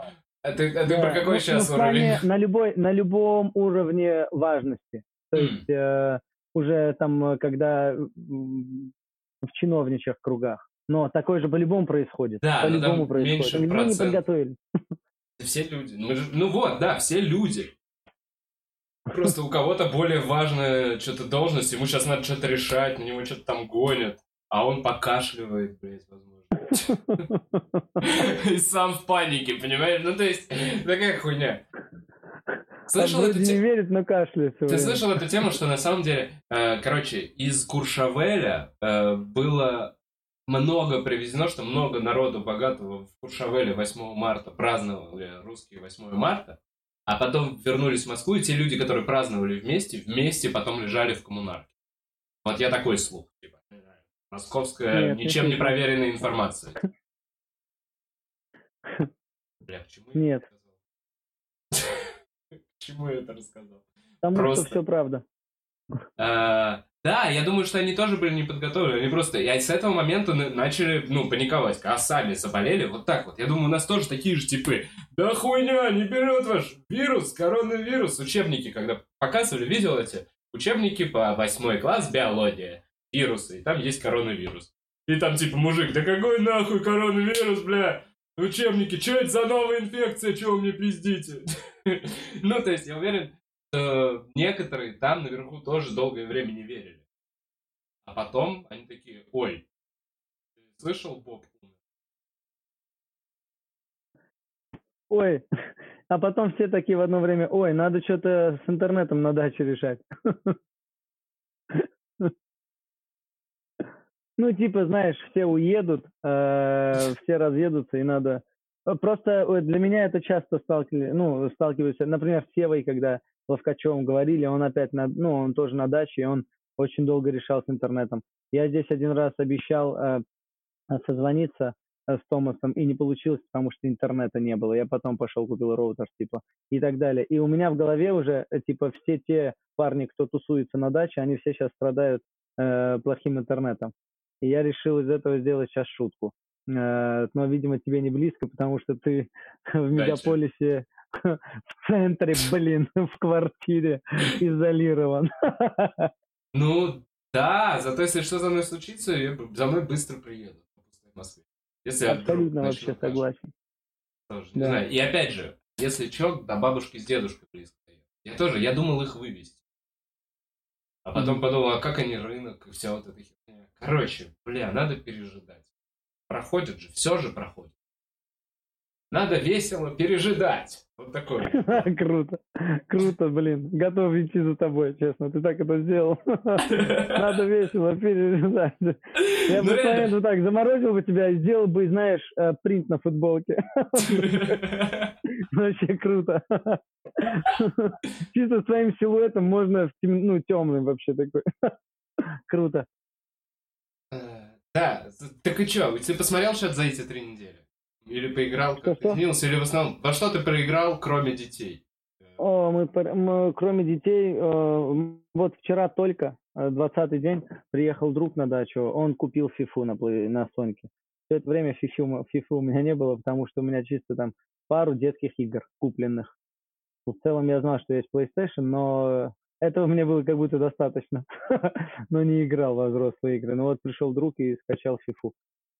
А ты, а ты Да, про какой ну, сейчас ну, уровень? На, любой, на любом уровне важности. То М. есть э, уже там, э, когда в чиновничьих кругах. Но такое же по-любому происходит. Да, по-любому происходит. меньше Мы не процент. подготовились. Все люди. Мы же- ну вот, да, все люди. Просто у кого-то более важная что-то должность, ему сейчас надо что-то решать, на него что-то там гонят, а он покашливает, блядь, возможно. И сам в панике, понимаешь? Ну, то есть, такая хуйня. Слышал эту вроде не тему? верит, но кашляет. Ты слышал эту тему, что на самом деле, э, короче, из Куршавеля э, было много привезено, что много народу богатого в Куршавеле 8 марта праздновали русские 8 марта, а потом вернулись в Москву, и те люди, которые праздновали вместе, вместе потом лежали в коммунарке. Вот я такой слух, типа. Московская, Нет, ничем не не проверенная информация. Бля, почему я Нет. это рассказал? Почему я это рассказал? Потому просто- что все правда. А, да, я думаю, что они тоже были не подготовлены. Они просто и с этого момента на- начали, ну, паниковать. А сами заболели, вот так вот. Я думаю, у нас тоже такие же типы. Да хуйня, не берет ваш вирус, коронавирус. Учебники, когда показывали, видел эти учебники по восьмой класс биология, вирусы, и там есть коронавирус. И там типа мужик, да какой нахуй коронавирус, бля? Учебники, что это за новая инфекция, чего вы мне пиздите? Ну, то есть, я уверен, что некоторые там наверху тоже долгое время не верили. А потом они такие, ой, слышал, Боб? умер?» Ой. А потом все такие в одно время, ой, надо что-то с интернетом на даче решать. Ну, типа, знаешь, все уедут, э, все разъедутся, и надо... э, Просто для меня это часто сталкивали, ну, сталкиваюсь, например, с Севой, когда Ловкачевым говорили, он опять, на, ну, он тоже на даче, и он очень долго решал с интернетом. Я здесь один раз обещал э, созвониться э, с Томасом, и не получилось, потому что интернета не было. Я потом пошел, купил роутер, типа, и так далее. И у меня в голове уже, э, типа, все те парни, кто тусуется на даче, они все сейчас страдают э, плохим интернетом. И я решил из этого сделать сейчас шутку. Э, но, видимо, тебе не близко, потому что ты в мегаполисе в центре, блин, в квартире изолирован. Ну, да, зато если что за мной случится, я за мной быстро приедут в Москве. Если я Абсолютно начну вообще кашлять, согласен. тоже не Да. знаю. И опять же, если чё, до бабушки с дедушкой близко. Я тоже, я думал их вывести. А потом подумал, а как они рынок и вся вот эта херня. Короче, бля, надо пережидать. Проходит же, все же проходит. Надо весело пережидать. Вот такой. Круто. Круто, блин. Готов идти за тобой, честно. Ты так это сделал. Надо весело пережидать. Я Ну, бы вот так заморозил бы тебя и сделал бы, знаешь, э, принт на футболке. Вообще круто. Чисто с твоим силуэтом можно ну, темным вообще такой. Круто. Э, Да, так и чё, ты посмотрел что за эти три недели? Или поиграл, как Что-что? изменился, или в основном, во что ты проиграл, кроме детей? О, мы, мы, кроме детей, э, вот вчера только, э, 20-й день, приехал друг на дачу, он купил фифу на, на Соньке. все это время FIFA, FIFA у меня не было, потому что у меня чисто там пару детских игр купленных. В целом я знал, что есть PlayStation, но этого мне было как будто достаточно. но не играл во взрослые игры. Но вот пришел друг и скачал FIFA.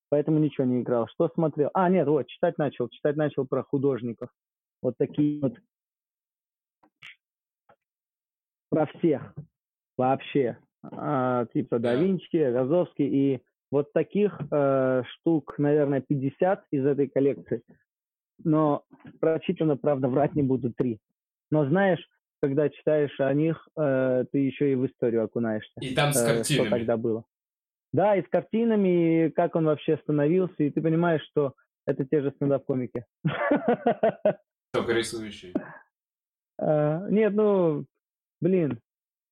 Поэтому ничего не играл. Что смотрел? А, нет, вот, читать начал. Читать начал про художников. Вот такие вот. Про всех. Вообще. А, типа да Винчи, Розовский. И вот таких э, штук, наверное, 50 из этой коллекции. Но прочитано, правда, врать не буду, три. Но знаешь, когда читаешь о них, э, ты еще и в историю окунаешься. И там с картинами. Э, что тогда было. Да, и с картинами, и как он вообще становился, и ты понимаешь, что это те же стендап-комики. Только рисующие. Э, нет, ну, блин,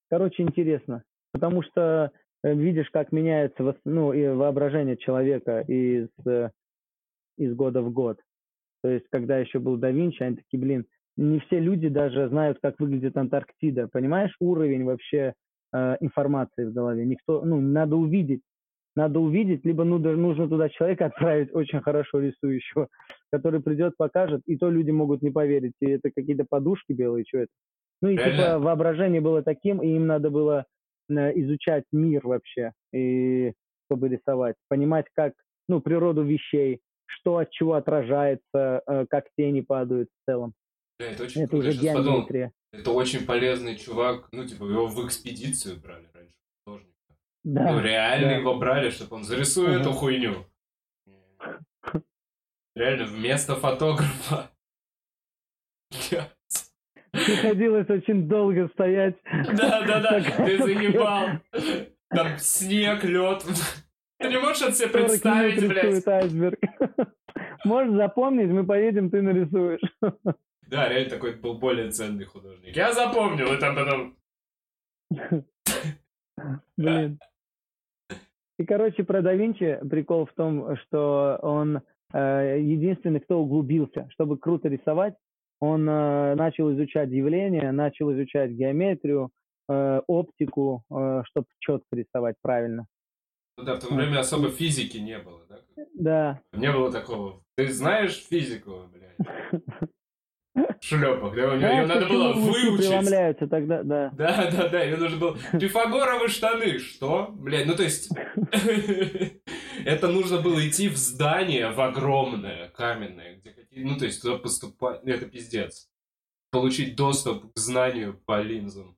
короче, интересно. Потому что э, видишь, как меняется ну, и воображение человека из, э, из года в год. То есть, когда еще был да Винчи, они такие, блин, не все люди даже знают, как выглядит Антарктида. Понимаешь, уровень вообще э, информации в голове. Никто, ну, надо увидеть. Надо увидеть, либо ну, нужно туда человека отправить, очень хорошо рисующего, который придет, покажет, и то люди могут не поверить. И это какие-то подушки белые, что это. Ну и типа воображение было таким, и им надо было э, изучать мир вообще, и чтобы рисовать, понимать, как, ну, природу вещей, что от чего отражается, э, как тени падают в целом. Да, это очень это уже геометрия. Подумал, это очень полезный чувак. Ну, типа, его в экспедицию брали раньше. Художника. Да. Ну, реально да. его брали, чтобы он зарисует ага. эту хуйню. Реально, вместо фотографа. Приходилось очень долго стоять. Да, да, да, ты заебал. Там снег, лед. Ты не можешь это себе представить, блядь? айсберг. Можешь запомнить, мы поедем, ты нарисуешь. Да, реально такой был более ценный художник. Я запомнил, и там потом... Блин. И, короче, про да Винчи прикол в том, что он э, единственный, кто углубился. Чтобы круто рисовать, он э, начал изучать явления, начал изучать геометрию, э, оптику, э, чтобы четко рисовать правильно. Ну да, в то время особо физики не было, да? Да. Не было такого. Ты знаешь физику, блядь? шлепах, да, да ее надо было выучить. преломляются тогда, да. Да, да, да, ее нужно было... Пифагоровы штаны, что? Блядь, ну то есть... Это нужно было идти в здание, в огромное, каменное, где какие... Ну то есть туда поступать... Это пиздец. Получить доступ к знанию по линзам.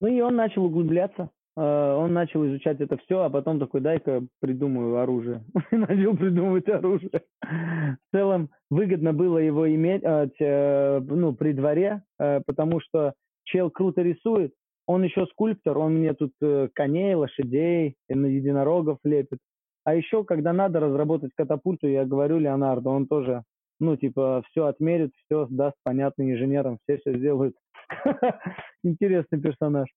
Ну и он начал углубляться. А, он начал изучать это все, а потом такой, дай-ка придумаю оружие. Начал придумывать оружие. В целом выгодно было его иметь э, ну, при дворе, э, потому что чел круто рисует, он еще скульптор, он мне тут э, коней, лошадей, единорогов лепит. А еще, когда надо разработать катапульту, я говорю Леонардо, он тоже, ну, типа, все отмерит, все даст понятно инженерам, все все сделают. Интересный персонаж.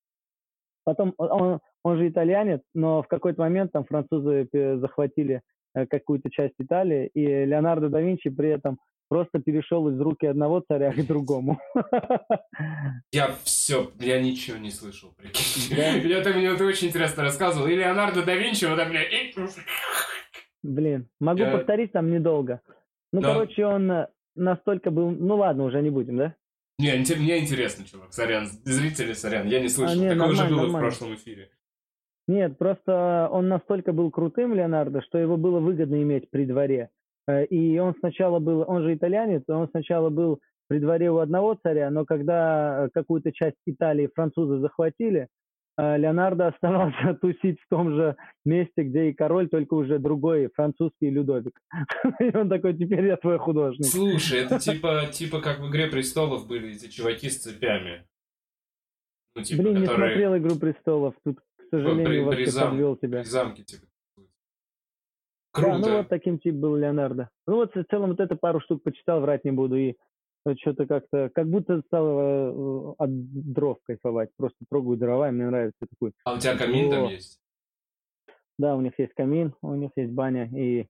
Потом он, он же итальянец, но в какой-то момент там французы захватили э, какую-то часть Италии, и Леонардо да Винчи при этом просто перешел из руки одного царя к другому. Я все, я ничего не слышал, прикинь. Да? Я там мне это очень интересно рассказывал. И Леонардо да Винчи, вот так, блядь, и... Блин, могу я... повторить там недолго. Ну, да. короче, он э, настолько был... Ну ладно, уже не будем, да? Не, мне интересно, чувак, сорян. Зрители, сорян, я не слышал. А, не, Такое уже было нормально. в прошлом эфире. Нет, просто он настолько был крутым, Леонардо, что его было выгодно иметь при дворе. Э, и он сначала был, он же итальянец, он сначала был при дворе у одного царя, но когда какую-то часть Италии французы захватили, Леонардо оставался тусить в том же месте, где и король, только уже другой, французский Людовик. И он такой, теперь я твой художник. Слушай, это типа, типа как в «Игре престолов» были эти чуваки с цепями. Ну, типа, Блин, которые... не смотрел «Игру престолов», тут, к сожалению, при, вообще зам... подвел тебя. При замке, типа. Круто. Да, ну вот таким тип был Леонардо. Ну вот в целом вот это пару штук почитал, врать не буду, и что-то как-то, как будто стал э, от дров кайфовать. Просто трогаю дрова, и мне нравится такой. А у тебя камин там есть? Да, у них есть камин, у них есть баня, и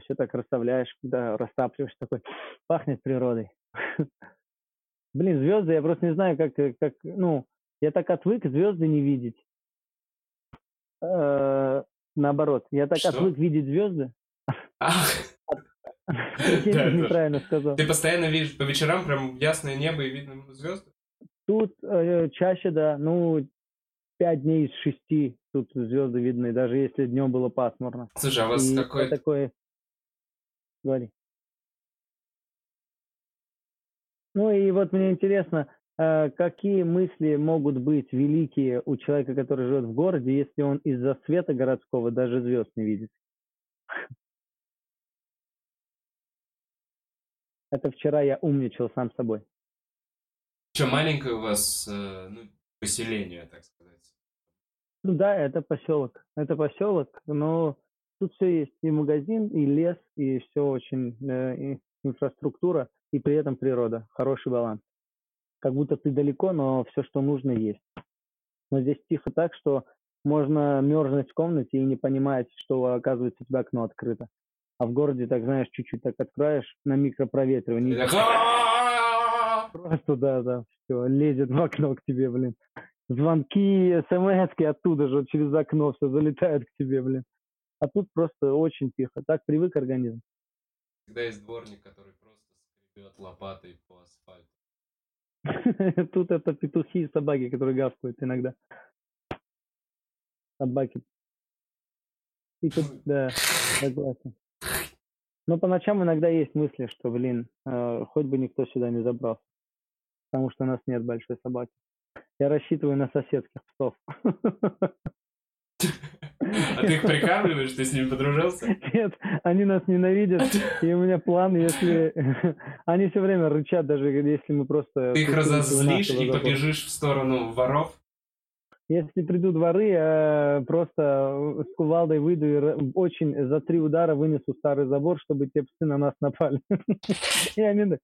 все так расставляешь, когда растапливаешь, такой, пахнет природой. Блин, звезды, я просто не знаю, как, как, ну, я так отвык звезды не видеть. Э, Наоборот, я так Что? отвык видеть звезды. Ах, Я неправильно сказал. Ты постоянно видишь по вечерам прям ясное небо и видно звезды? Тут э, чаще, да, ну, пять дней из шести тут звезды видны, даже если днем было пасмурно. Слушай, а у вас какой... такой... Говори. Ну и вот мне интересно, э, какие мысли могут быть великие у человека, который живет в городе, если он из-за света городского даже звезд не видит? Это вчера я умничал сам собой. Что, маленькое у вас э, ну, поселение, так сказать? Ну да, это поселок. Это поселок, но тут все есть. И магазин, и лес, и все очень, э, и инфраструктура, и при этом природа. Хороший баланс. Как будто ты далеко, но все, что нужно, есть. Но здесь тихо так, что можно мерзнуть в комнате и не понимать, что, оказывается, у тебя окно открыто. А в городе, так знаешь, чуть-чуть так откроешь на микропроветривание. Просто, да, да, все, лезет в окно к тебе, блин. Звонки, смс оттуда же, через окно все залетает к тебе, блин. А тут просто очень тихо. Так привык организм. Всегда есть дворник, который просто скребет лопатой по асфальту. Тут это петухи и собаки, которые гавкают иногда. Собаки. И тут, да, согласен. Но по ночам иногда есть мысли, что, блин, э, хоть бы никто сюда не забрался. Потому что у нас нет большой собаки. Я рассчитываю на соседских псов. А ты их прикармливаешь, ты с ними подружился? Нет, они нас ненавидят, и у меня план, если... Они все время рычат, даже если мы просто... Ты их разозлишь и побежишь в сторону воров? Если придут воры, я просто с кувалдой выйду и очень за три удара вынесу старый забор, чтобы те псы на нас напали. И они,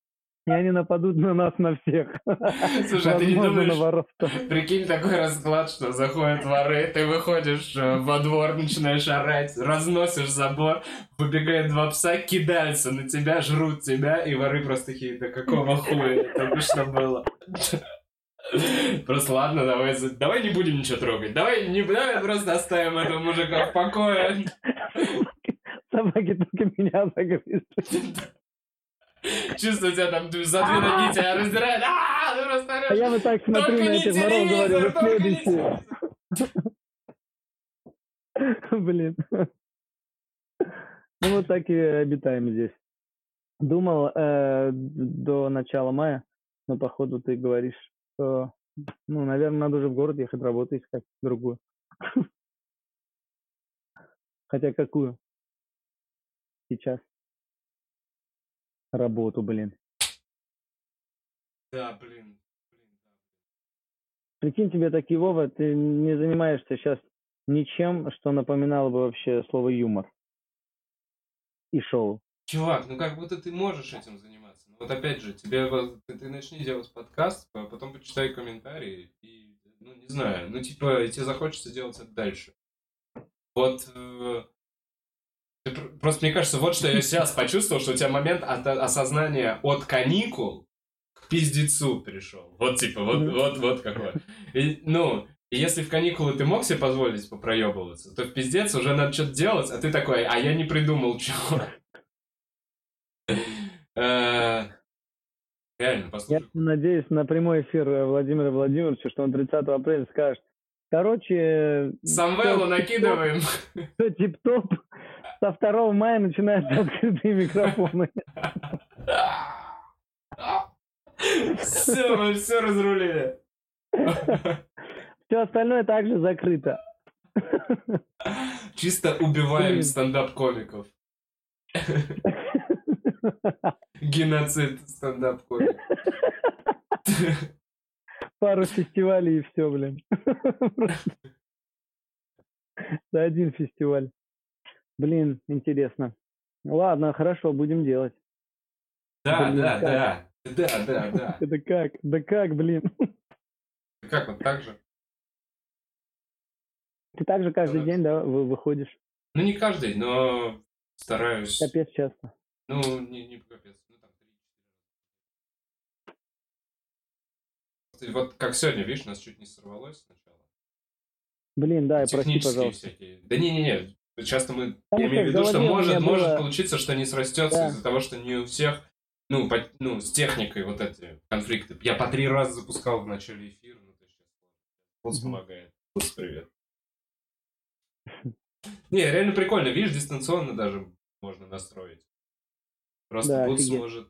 и они нападут на нас на всех. Слушай, а ты не думаешь- воров. Прикинь такой расклад, что заходят воры, ты выходишь э, во двор, начинаешь орать, разносишь забор, выбегают два пса, кидаются на тебя, жрут тебя, и воры просто такие, да какого хуя, только что было. Просто ладно, давай, давай не будем ничего трогать, давай, не, давай просто оставим этого мужика в покое. Собаки только меня загрызут. Чувствую тебя там за две ноги тебя раздирает. А, ты просто А орешь. я вот так смотрю на этих воров, говорю, вы следующие. Блин. Ну вот так и обитаем здесь. Думал э, до начала мая, но походу ты говоришь, что, ну, наверное, надо уже в город ехать, работу искать другую. Хотя какую? Сейчас. Работу, блин. Да, блин. блин, да. Прикинь, тебе такие, Вова, ты не занимаешься сейчас ничем, что напоминало бы вообще слово юмор. И шоу. Чувак, ну как будто ты можешь этим заниматься. Вот опять же, тебе ты, ты начни делать подкаст, а потом почитай комментарии и, ну не знаю, ну типа тебе захочется делать это дальше. Вот э, просто мне кажется, вот что я сейчас почувствовал, что у тебя момент от- осознания от каникул к пиздецу пришел. Вот типа, вот, вот, вот какой. И, ну, и если в каникулы ты мог себе позволить попроебываться, то в пиздец уже надо что-то делать, а ты такой, а я не придумал чего. Реально, Я надеюсь на прямой эфир э, Владимира Владимировича, что он 30 апреля скажет. Короче, Самвелу накидываем. все тип-топ. Со 2 мая начинаются открытые микрофоны. Все, мы все разрулили. Все остальное также закрыто. Чисто убиваем стендап-комиков. Геноцид стендап-комик. Пару фестивалей и все, блин. Да один фестиваль. Блин, интересно. Ладно, хорошо, будем делать. Да, Блин, да, как? да. Да, да, да. Это как? Да как, блин? Как вот так же? Ты также каждый Давай. день, да, вы- выходишь? Ну, не каждый, но стараюсь. Капец часто. Ну, не, не капец. Ну, там три-четыре раза. Вот как сегодня, видишь, нас чуть не сорвалось сначала. Блин, да, и прости, Технические пожалуйста. всякие. Да не-не-не, часто мы, Потому я имею в виду, что может, меня может было- получиться, что не срастется Да. из-за того, что не у всех, ну, по- ну, с техникой вот эти конфликты. Я по три раза запускал в начале эфира, ну, то есть вот помогает. Пус, привет. Не, реально прикольно, видишь, дистанционно даже можно настроить. Просто Да, Бутс офигеть. может...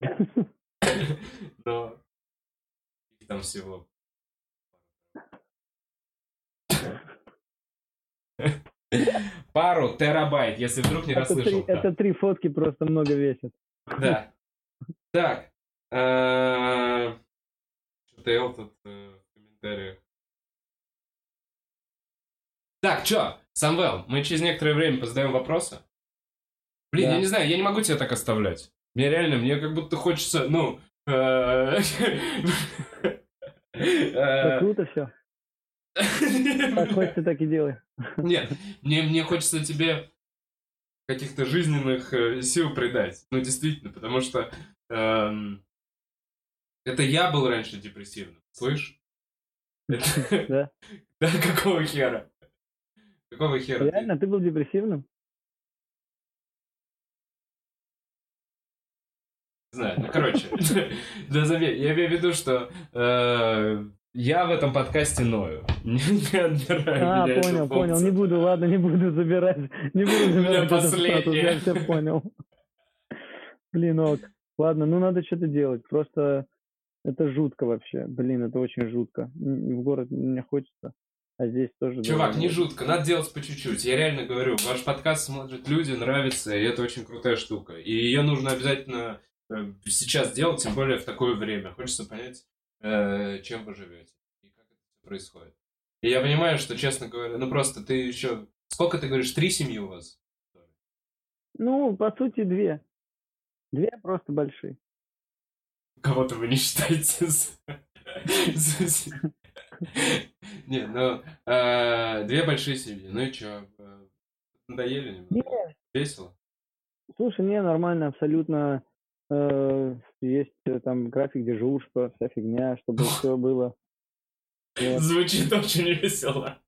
э, Но... их Там всего... Пару терабайт, если вдруг не расслышал. это три фотки просто много весят. Да. Так. э, Что-то Эл тут э, в комментариях. Так, чё, Самвел, мы через некоторое время позадаем вопросы. Блин, Да. я не знаю, я не могу тебя так оставлять. Мне реально, мне как будто хочется, ну... э, э, круто все. Как хочется, так и делай. Нет, мне, мне хочется тебе каких-то жизненных э, сил придать. Ну, действительно, потому что эм, это я был раньше депрессивным, слышь? Да. Да, какого хера? Какого хера? Реально, ты был депрессивным? Не знаю, ну, короче, да, заметь, я имею в виду, что э, я в этом подкасте ною. Не отбираю А, меня понял, понял. Не буду, ладно, не буду забирать. Не буду забирать этот статус, я все понял. Блин, ок. Ладно, ну надо что-то делать. Просто это жутко вообще. Блин, это очень жутко. В город не хочется, а здесь тоже... Чувак, не жутко, надо делать по чуть-чуть. Я реально говорю, ваш подкаст смотрят люди, нравится, и это очень крутая штука. И ее нужно обязательно э, сейчас делать, тем более в такое время. Хочется понять, э, чем вы живете и как это всё происходит. И я понимаю, что, честно говоря, ну просто ты еще... Сколько ты говоришь, три семьи у вас? Ну, по сути, две. Две просто большие. Кого-то вы не считаете за- Не, ну, э, две большие семьи. Ну и чё, э, надоели немного? Не, Весело? слушай, не, нормально, абсолютно. Э, Есть там график дежурства, вся фигня, чтобы все было. Звучит очень весело.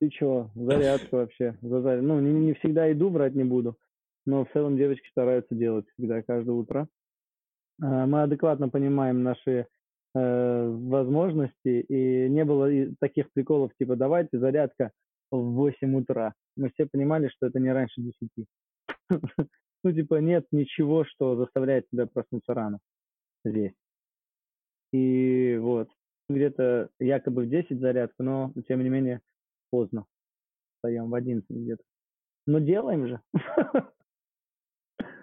Ты чё, зарядка вообще. за заря- Ну, не, не всегда иду, брать не буду. Но в целом девочки стараются делать всегда, каждое утро. Мы адекватно понимаем наши возможности, и не было таких приколов, типа, давайте зарядка в 8 утра. Мы все понимали, что это не раньше 10. Ну, типа, нет ничего, что заставляет тебя проснуться рано здесь. И вот, где-то якобы в 10 зарядка, но, тем не менее, поздно. Встаем в 11 где-то. Но делаем же.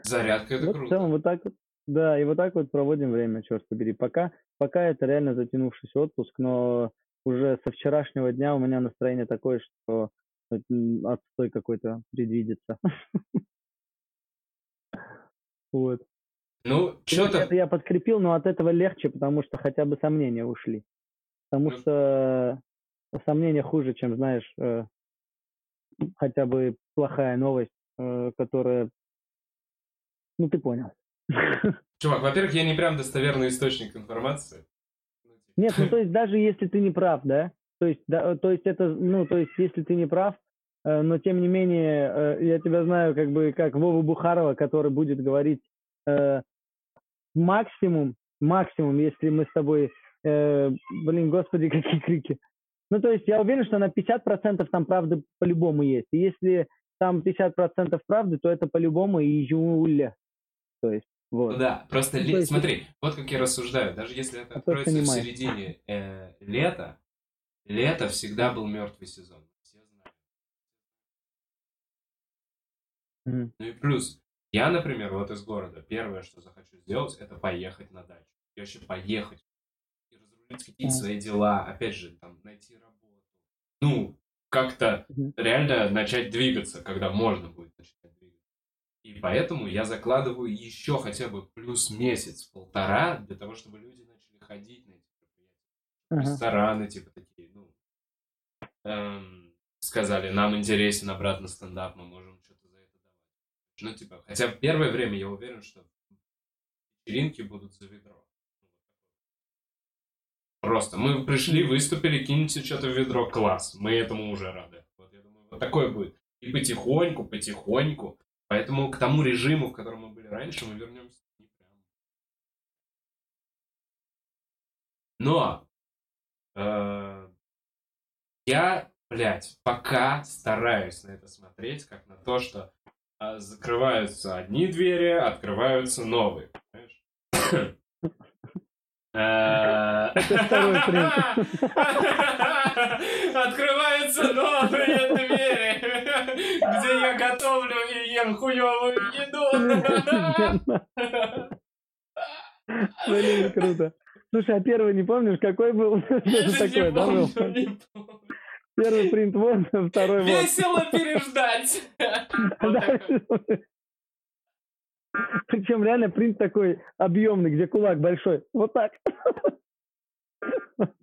Зарядка это Вот в круто. целом вот так вот. Да, и вот так вот проводим время, черт побери. Пока, пока это реально затянувшийся отпуск, но уже со вчерашнего дня у меня настроение такое, что отстой какой-то предвидится. Вот. Ну, вот это что-то... я подкрепил, но от этого легче, потому что хотя бы сомнения ушли. Потому Ну. что сомнения хуже, чем, знаешь, э, хотя бы плохая новость, э, которая... Ну, ты понял. Чувак, во-первых, я не прям достоверный источник информации. Ну, типа, Нет, ну то есть даже если ты не прав, да? То есть, да, то есть это, ну, то есть если ты не прав, э, но тем не менее, э, я тебя знаю как бы как Вову Бухарова, который будет говорить э, максимум, максимум, если мы с тобой, э, блин, господи, какие крики. Ну, то есть я уверен, что на 50% там правды по-любому есть. И если там 50% правды, то это по-любому июля. То есть, вот. Ну да, просто Ну, то есть смотри, вот как я рассуждаю, даже если это откроется в середине э, лета, лето всегда был мертвый сезон. Все знают. Мгм. Ну и плюс, я, например, вот из города, первое, что захочу сделать, это поехать на дачу. И вообще поехать. И разрулить какие-то Мгм. свои дела. Опять же, там, найти работу. Ну, как-то Мгм. реально начать двигаться, когда можно будет начать. И поэтому я закладываю еще хотя бы плюс месяц, полтора, для того, чтобы люди начали ходить на эти мероприятия. Ага. Рестораны, типа такие, ну, эм, сказали, нам интересен обратно стендап, мы можем что-то за это давать. Ну, типа, хотя в первое время я уверен, что вечеринки будут за ведро. Ну. Просто. Мы пришли, выступили, киньте что-то в ведро, класс. Мы этому уже рады. Вот, я думаю, вот такое будет. И потихоньку, потихоньку. Поэтому к тому режиму, в котором мы были раньше, мы вернемся. Но э, я, блядь, пока стараюсь на это смотреть, как на то, что э, закрываются одни двери, открываются новые. Понимаешь? Принцип. Открываются новые двери, где я готовлю и ем хуевую еду. Блин, круто. Слушай, а первый не помнишь, какой был? Это такое, да, был? Первый принт вот, второй вот. Весело переждать. Причем реально принт такой объемный, где кулак большой. Вот так.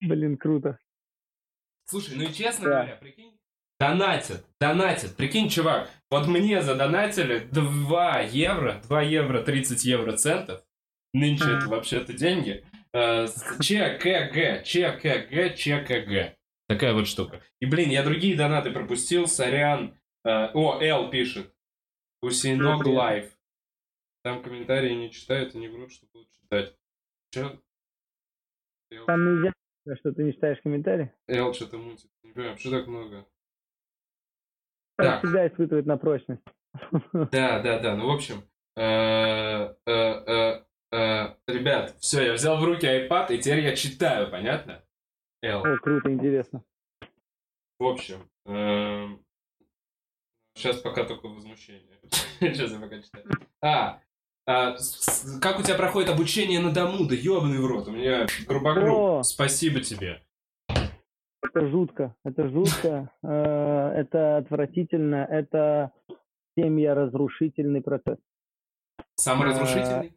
Блин, круто. Слушай, ну и честно Да. говоря, прикинь, донатят, донатят. Прикинь, чувак, вот мне задонатили 2 евро, 2 евро 30 евро центов. Нынче это вообще-то деньги. Э, ЧКГ, ЧКГ, ЧКГ. Такая вот штука. И, блин, я другие донаты пропустил, сорян. Э, О, Эл пишет. Привет. live. Там комментарии не читают и не врут, что будут читать. Че? Там нельзя, что ты не читаешь комментарии. Эл что-то мутит. Не понимаю, что так много? Так. всегда испытывает на прочность. Да, да, да. Ну, в общем, э, э, э, ребят, все, я взял в руки iPad, и теперь я читаю, понятно? Эл. О, круто, интересно. В общем, сейчас пока только возмущение. Сейчас я пока читаю. А, а, как у тебя проходит обучение на дому? Да ебаный в рот, у меня грубогруб. О! Спасибо тебе. Это жутко, это жутко, э, это отвратительно, это семья разрушительный процесс. Саморазрушительный?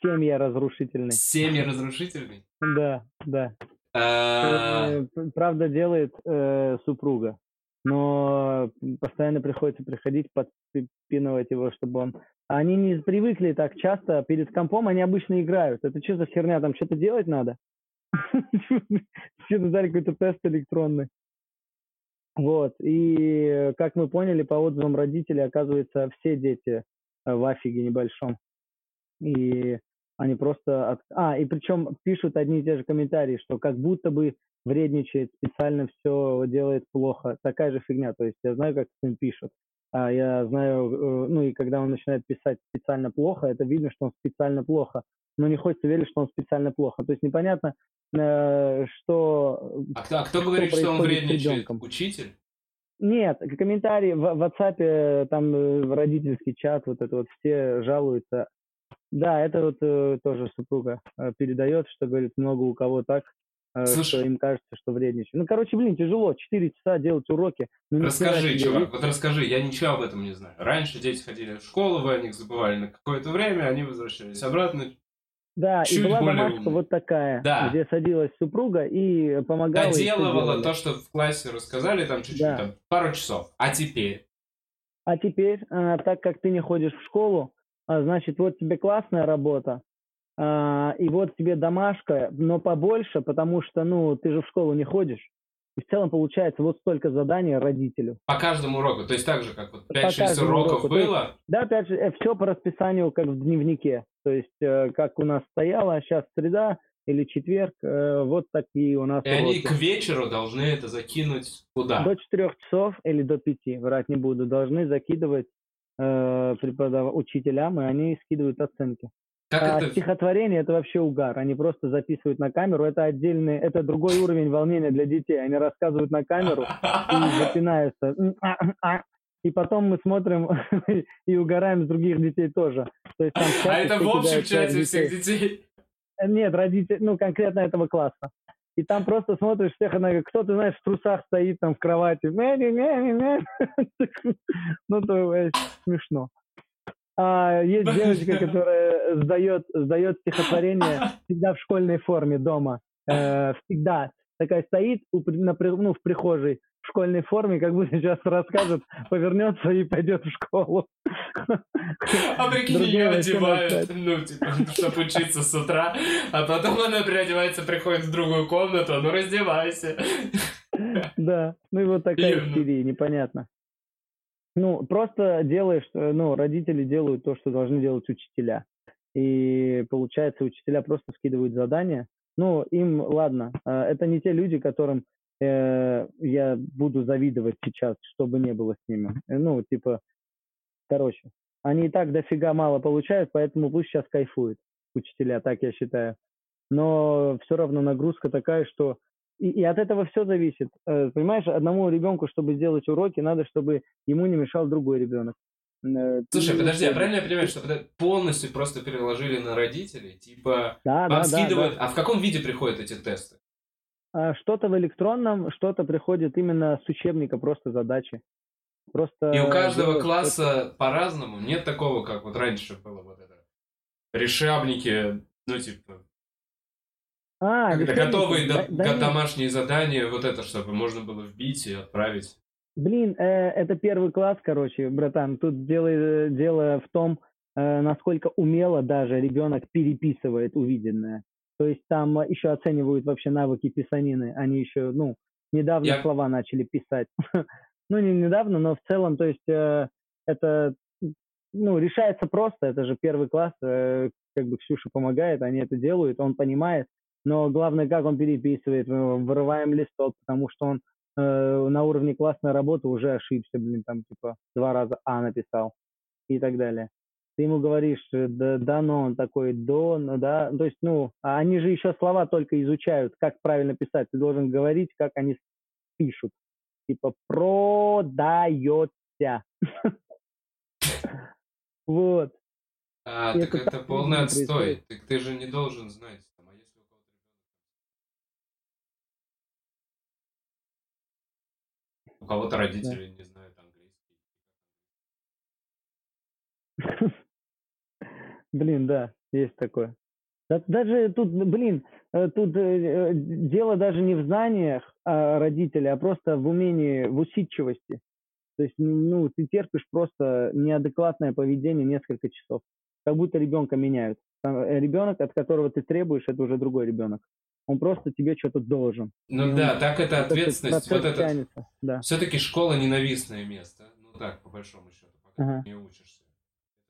Семья разрушительный. Семьи разрушительный? Да, да. А, Э, Правда делает э, супруга, но постоянно приходится приходить, подпинывать его, чтобы он... Они не привыкли так часто, перед компом они обычно играют. Это что за херня, там что-то делать надо? Что-то дали какой-то тест электронный. Вот, и э, как мы поняли по отзывам родителей, оказывается, все дети э, в афиге небольшом. И они просто... от- А, и причем пишут одни и те же комментарии, что как будто бы вредничает, специально все делает плохо. Такая же фигня. То есть я знаю, как с ним пишут. А я знаю, э, ну и когда он начинает писать специально плохо, это видно, что он специально плохо. Но не хочется верить, что он специально плохо. То есть непонятно, э, что... а кто, а кто говорит, что он вредничает? Учитель? Нет, комментарии в в WhatsApp, э, там э, в родительский чат, вот это вот все жалуются. Да, это вот э, тоже супруга э, передает, что говорит, много у кого так, э, Слушай. что им кажется, что вредничает. Ну, короче, блин, тяжело, 4 часа делать уроки. Ну, Расскажи, чувак, вот расскажи, я ничего об этом не знаю. Раньше дети ходили в школу, вы о них забывали на какое-то время, они возвращались обратно. Да, и чуть была более домашка умный. вот такая, Да. где садилась супруга и помогала. и Доделывала делали. то, что в классе рассказали, там чуть-чуть, Да. там, пару часов. А теперь? А теперь, а, так как ты не ходишь в школу, а, значит, вот тебе классная работа, а, и вот тебе домашка, но побольше, потому что, ну, ты же в школу не ходишь. И в целом получается вот столько заданий родителю. По каждому уроку, то есть так же, как вот По 5-6 каждому уроков уроку, то есть было, Да, опять же, все по расписанию, как в дневнике. То есть, э, как у нас стояло, сейчас среда или четверг, э, вот такие у нас и они уроки. к вечеру должны это закинуть куда? До четырех часов или до пяти, врать не буду, должны закидывать э, преподав... учителям, и они скидывают оценки. Как А это? стихотворение это вообще угар. Они просто записывают на камеру. Это отдельный, это другой уровень волнения для детей. Они рассказывают на камеру и запинаются. И потом мы смотрим и угораем с других детей тоже. То есть там А это в общем чате всех детей. детей? Нет, родители, ну конкретно этого класса. И там просто смотришь всех, она говорит, кто-то, знаешь, в трусах стоит там в кровати. Ну, то э, смешно. А есть девочка, которая сдает, сдает стихотворение всегда в школьной форме дома. Э, всегда. Такая стоит у, на, ну, в прихожей в школьной форме, как будто сейчас расскажет, повернется и пойдет в школу. А прикинь, ее одевают, ну, типа, чтобы учиться с утра, а потом она переодевается, приходит в другую комнату, ну, раздевайся. Да, ну и вот такая истерия, непонятно. Ну, просто делаешь, э, ну, родители делают то, что должны делать учителя. И получается, учителя просто скидывают задания. Ну, им, ладно, э, это не те люди, которым э, я буду завидовать сейчас, чтобы не было с ними. Э, ну, типа, короче, они и так дофига мало получают, поэтому пусть сейчас кайфуют учителя, так я считаю. Но все равно нагрузка такая, что и, и от этого все зависит. Э, понимаешь, одному ребенку, чтобы сделать уроки, надо, чтобы ему не мешал другой ребенок. Э, Слушай, подожди, а правильно я понимаю, что полностью просто переложили на родителей? Типа, да, да, скидывают... Да, да. А в каком виде приходят эти тесты? А, что-то в электронном, что-то приходит именно с учебника, просто задачи. Просто и у каждого класса по-разному. Нет такого, как вот раньше было вот это. Решабники, ну типа а, Когда готовые да, да, домашние задания, вот это, чтобы можно было вбить и отправить. Блин, э, это первый класс, короче, братан. Тут дело, э, дело в том, э, насколько умело даже ребенок переписывает увиденное. То есть там еще оценивают вообще навыки писанины. Они еще, ну, недавно Я... слова начали писать. ну, не недавно, но в целом, то есть э, это, ну, решается просто. Это же первый класс, э, как бы Ксюша помогает, они это делают, он понимает но главное, как он переписывает. Мы вырываем листок, потому что он э, на уровне классной работы уже ошибся, блин, там типа два раза А написал и так далее. Ты ему говоришь, э, да, да, но он такой, до, ну, да, то есть, ну, а они же еще слова только изучают, как правильно писать. Ты должен говорить, как они пишут. Типа, продается. Вот. А, так это полный отстой. Так ты же не должен знать. У кого-то родители да. не знают английский. Блин, да, есть такое. Даже тут, блин, э, тут э, дело даже не в знаниях а родителей, а просто в умении, в усидчивости. То есть, ну, ты терпишь просто неадекватное поведение несколько часов. Как будто ребенка меняют. Э, ребенок, от которого ты требуешь, это уже другой ребенок он просто тебе что-то должен. Ну и да, он, так это ответственность. Вот это, да. Все-таки школа ненавистное место. Ну так, по большому счету, пока ага. ты не учишься.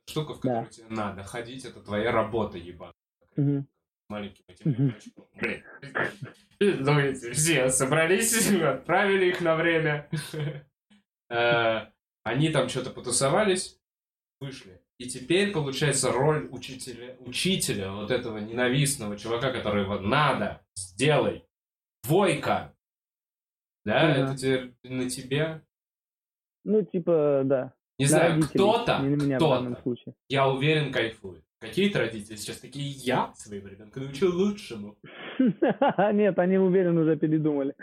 Штука, в которую да. тебе надо ходить, это твоя работа, ебаная. Угу. Маленьким этим Блин. Думаете, все собрались, отправили их на время. Э, они там что-то потусовались, вышли. И теперь, получается, роль учителя, учителя, вот этого ненавистного чувака, который вот надо, сделай, двойка. Да, ага. это теперь на тебе. Ну, типа, да. Не знаю, кто-то, кто-то, я уверен, кайфует. Какие-то родители сейчас такие, я своего ребенка научил лучшему. Нет, они, уверен, уже передумали.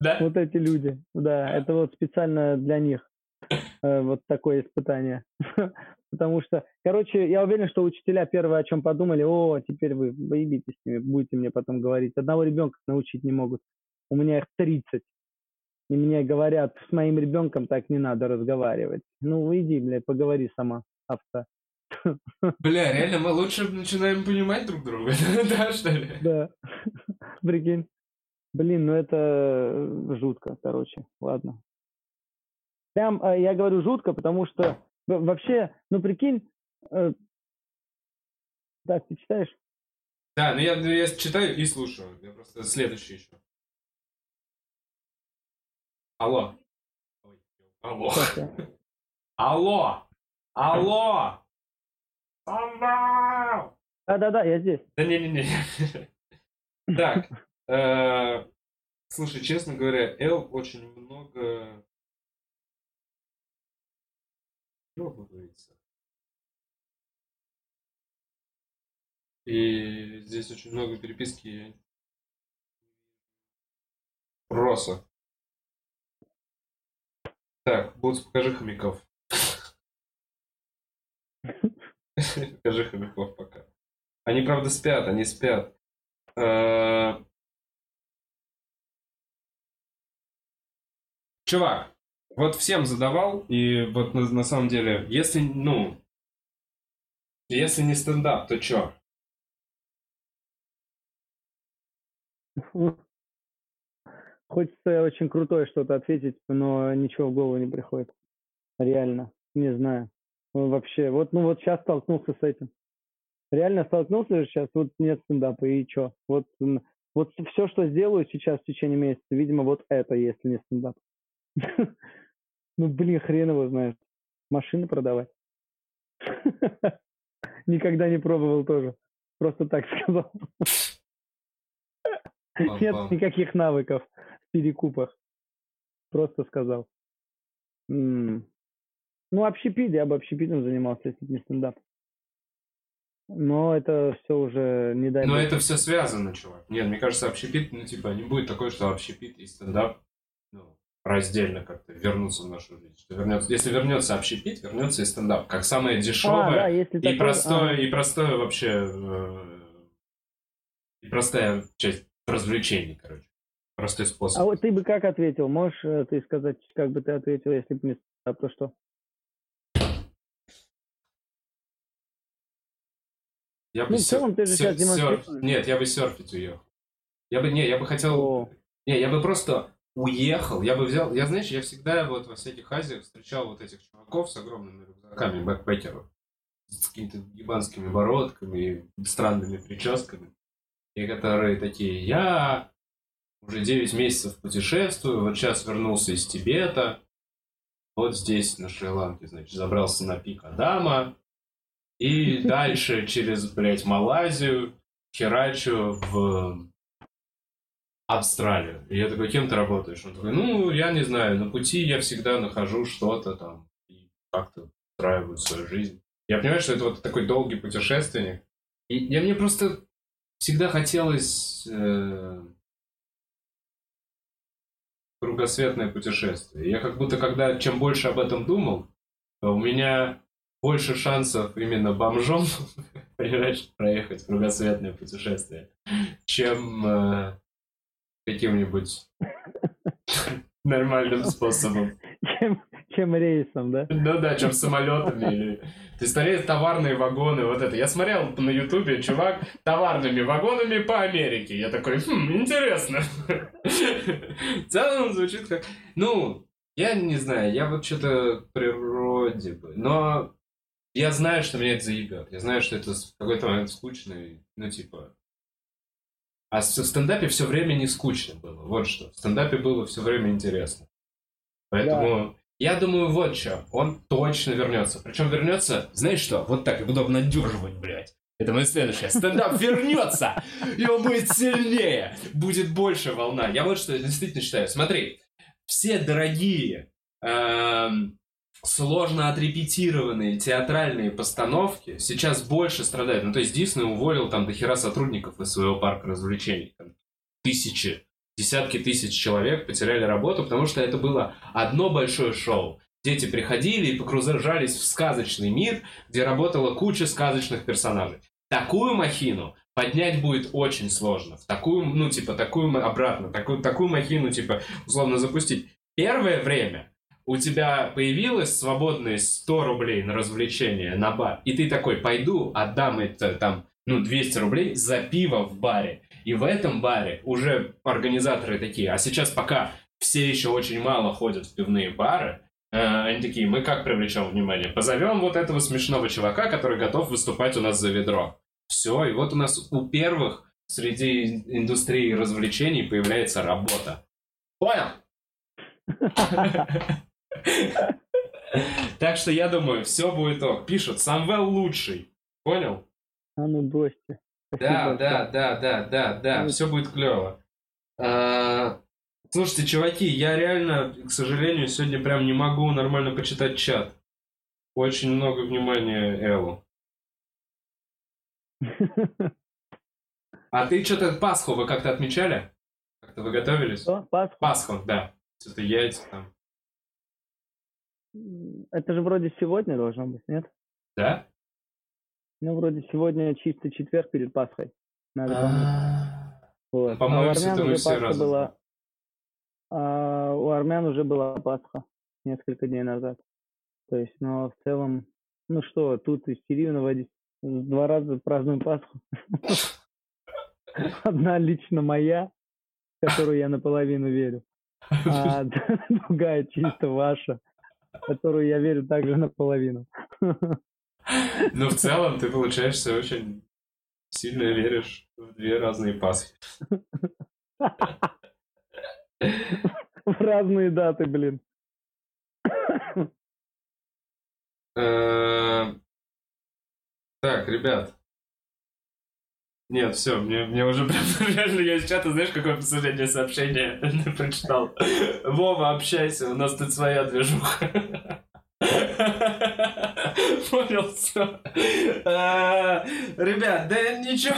Да? Вот эти люди. Да, это вот специально для них. Э, вот такое испытание. Потому что, короче, я уверен, что учителя первое, о чем подумали, о, теперь вы поебитесь с ними, будете мне потом говорить. Одного ребенка научить не могут. У меня их 30. И мне говорят, с моим ребенком так не надо разговаривать. Ну, иди, блядь, поговори сама, овца. Бля, реально, мы лучше начинаем понимать друг друга, да, что ли? Да, прикинь. Блин, ну это жутко, короче, ладно. Прям, э, я говорю жутко, потому что вообще, ну прикинь, э, так, ты читаешь? Да, ну я, ну я читаю и слушаю. Я просто следующий еще. Алло. Алло. Алло. Алло. Алло. Да-да-да, я здесь. Да не-не-не. Так. Э, слушай, честно говоря, Эл очень много пробуется. И здесь очень много переписки Роса. Так, Бутс, покажи хомяков. Покажи хомяков пока. Они, правда, спят, они спят. Э, чувак, вот всем задавал, и вот на, на самом деле, если, ну, если не стендап, то чё? Хочется очень крутое что-то ответить, но ничего в голову не приходит. Реально, не знаю. Вообще, вот, ну вот сейчас столкнулся с этим. Реально столкнулся же сейчас, вот нет стендапа, и чё? Вот, вот все, что сделаю сейчас в течение месяца, видимо, вот это, если не стендап. Ну, блин, хрен его знает. Машины продавать. Никогда не пробовал тоже. Просто так сказал. Нет никаких навыков в перекупах. Просто сказал. Ну, общепит, я бы общепитом занимался, если не стендап. Но это все уже не дай Но это все связано, чувак. Нет, мне кажется, общепит, ну, типа, не будет такое, что общепит и стендап ну, раздельно как-то вернутся в нашу жизнь. Что вернется, если вернется общепит, вернется и стендап. Как самое дешевое а, да, и, такое, простое, а... и простое вообще... Э, и простая часть развлечений, короче. Простой способ. А вот ты бы как ответил? Можешь э, ты сказать, как бы ты ответил, если бы не стендап, то что? Я бы ну, в целом ты же сейчас демонстрируешь. Нет, я бы серфить уехал. Я бы, не, я бы хотел... О. Не, я бы просто уехал, я бы взял... Я, знаешь, я всегда вот во всяких Азиях встречал вот этих чуваков с огромными рюкзаками, бэкпекеров, с какими-то ебанскими бородками, странными прическами, и которые такие, я уже 9 месяцев путешествую, вот сейчас вернулся из Тибета, вот здесь, на Шри-Ланке, значит, забрался на пик Адама, и дальше через, блядь, Малайзию херачу в Австралию. И я такой, кем ты работаешь? Он такой, ну, я не знаю, на пути я всегда нахожу что-то там и как-то устраиваю свою жизнь. Я понимаю, что это вот такой долгий путешественник. И я мне просто всегда хотелось э, кругосветное путешествие. Я как будто, когда чем больше об этом думал, у меня больше шансов именно бомжом, проехать кругосветное путешествие, чем э, каким-нибудь нормальным способом. Чем, чем рейсом, да? Ну да, чем самолетами. Ты скорее товарные вагоны, вот это. Я смотрел на ютубе, чувак, товарными вагонами по Америке. Я такой, хм, интересно. В целом звучит как... Ну, я не знаю, я вот что-то природе бы. Но я знаю, что меня это заебет. Я знаю, что это в какой-то момент скучно. Ну, типа... А в стендапе все время не скучно было. Вот что. В стендапе было все время интересно. Поэтому... Да. Я думаю, вот что, он точно вернется. Причем вернется, знаешь что, вот так, я буду обнадеживать, блядь. Это мое следующее. Стендап вернется, и он будет сильнее, будет больше волна. Я вот что действительно считаю. Смотри, все дорогие эм, сложно отрепетированные театральные постановки сейчас больше страдают. Ну, то есть Дисней уволил там до хера сотрудников из своего парка развлечений. Там, тысячи, десятки тысяч человек потеряли работу, потому что это было одно большое шоу. Дети приходили и погружались в сказочный мир, где работала куча сказочных персонажей. Такую махину поднять будет очень сложно. В такую, ну, типа, такую обратно, такую, такую махину, типа, условно запустить. Первое время у тебя появилось свободные 100 рублей на развлечение, на бар, и ты такой, пойду, отдам это там, ну, 200 рублей за пиво в баре. И в этом баре уже организаторы такие, а сейчас пока все еще очень мало ходят в пивные бары, э, они такие, мы как привлечем внимание? Позовем вот этого смешного чувака, который готов выступать у нас за ведро. Все, и вот у нас у первых среди индустрии развлечений появляется работа. Понял? Так что я думаю, все будет ок. Пишут, Самвел лучший. Понял? А ну бросьте. Да, да, да, да, да, да, все будет клево. А, слушайте, чуваки, я реально, к сожалению, сегодня прям не могу нормально почитать чат. Очень много внимания Эллу. А ты что-то Пасху вы как-то отмечали? Как-то вы готовились? Что? Пасху? Пасху, да. Что-то яйца там. Это же вроде сегодня должно быть, нет? Да? Ну, вроде сегодня чистый четверг перед Пасхой. Надо помнить. Вот. По-моему, все мы все разом. Была... А у армян уже была Пасха несколько дней назад. То есть, но в целом, ну что, тут истерию наводить. Два раза празднуем Пасху. Одна лично моя, в которую я наполовину верю, а другая чисто ваша, которую я верю также наполовину. Ну, в целом, ты, получаешься, очень сильно веришь в две разные Пасхи. В разные даты, блин. Э, так, ребят. Нет, все, мне, мне уже прям реально, я из чата, знаешь, какое последнее сообщение прочитал? Вова, общайся, у нас тут своя движуха. Понял, все. Э, ребят, да ничего.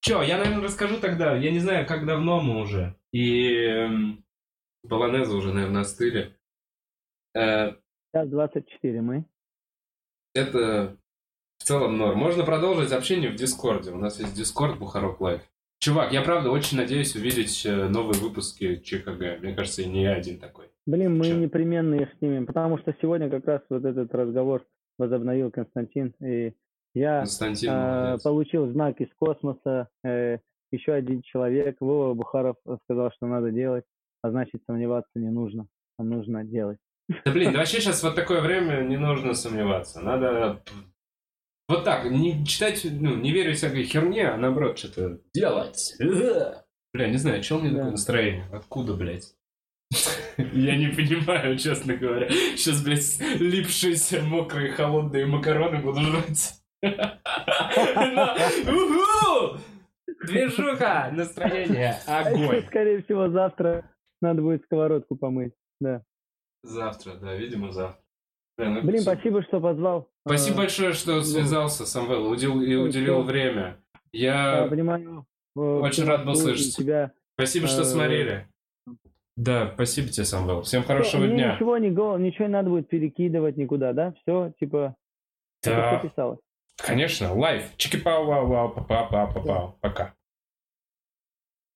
Че, я, наверное, расскажу тогда. Я не знаю, как давно мы уже. И эм, полонезы уже, наверное, остыли. Э, Сейчас 24 мы. Это в целом норм. Можно продолжить общение в Discord е. У нас есть Discord Бухарог Live. Чувак, я правда очень надеюсь увидеть э, новые выпуски ЧКГ. Мне кажется, и не я один такой. Блин, мы Че? непременно их снимем, потому что сегодня как раз вот этот разговор возобновил Константин, и я э, получил знак из космоса, э, еще один человек, Вова Бухаров, сказал, что надо делать, а значит сомневаться не нужно, а нужно делать. Да блин, да вообще сейчас вот такое время не нужно сомневаться. Надо вот так, не читать, ну, не верить всякой херне, а наоборот что-то делать. Бля, не знаю, что у меня да. такое настроение? Откуда, блядь? Я не понимаю, честно говоря. Сейчас, блядь, липшиеся, мокрые, холодные макароны буду жрать. Движуха! Настроение! Огонь! Скорее всего, завтра надо будет сковородку помыть. Да. Завтра, да, видимо, завтра. ну, Блин, спасибо, что позвал. Спасибо а, большое, что ну. связался, Самвел, и уделил время. Я понимаю. Очень рад был слышать. Тебя, спасибо, что э, смотрели. Да, спасибо тебе, Самвел. Всем хорошего Мне дня. Ничего не, ничего не надо будет перекидывать никуда, да? Все, типа, да. Конечно, live. Чики-пау-вау-вау, па-па-па-па-пау. Пока.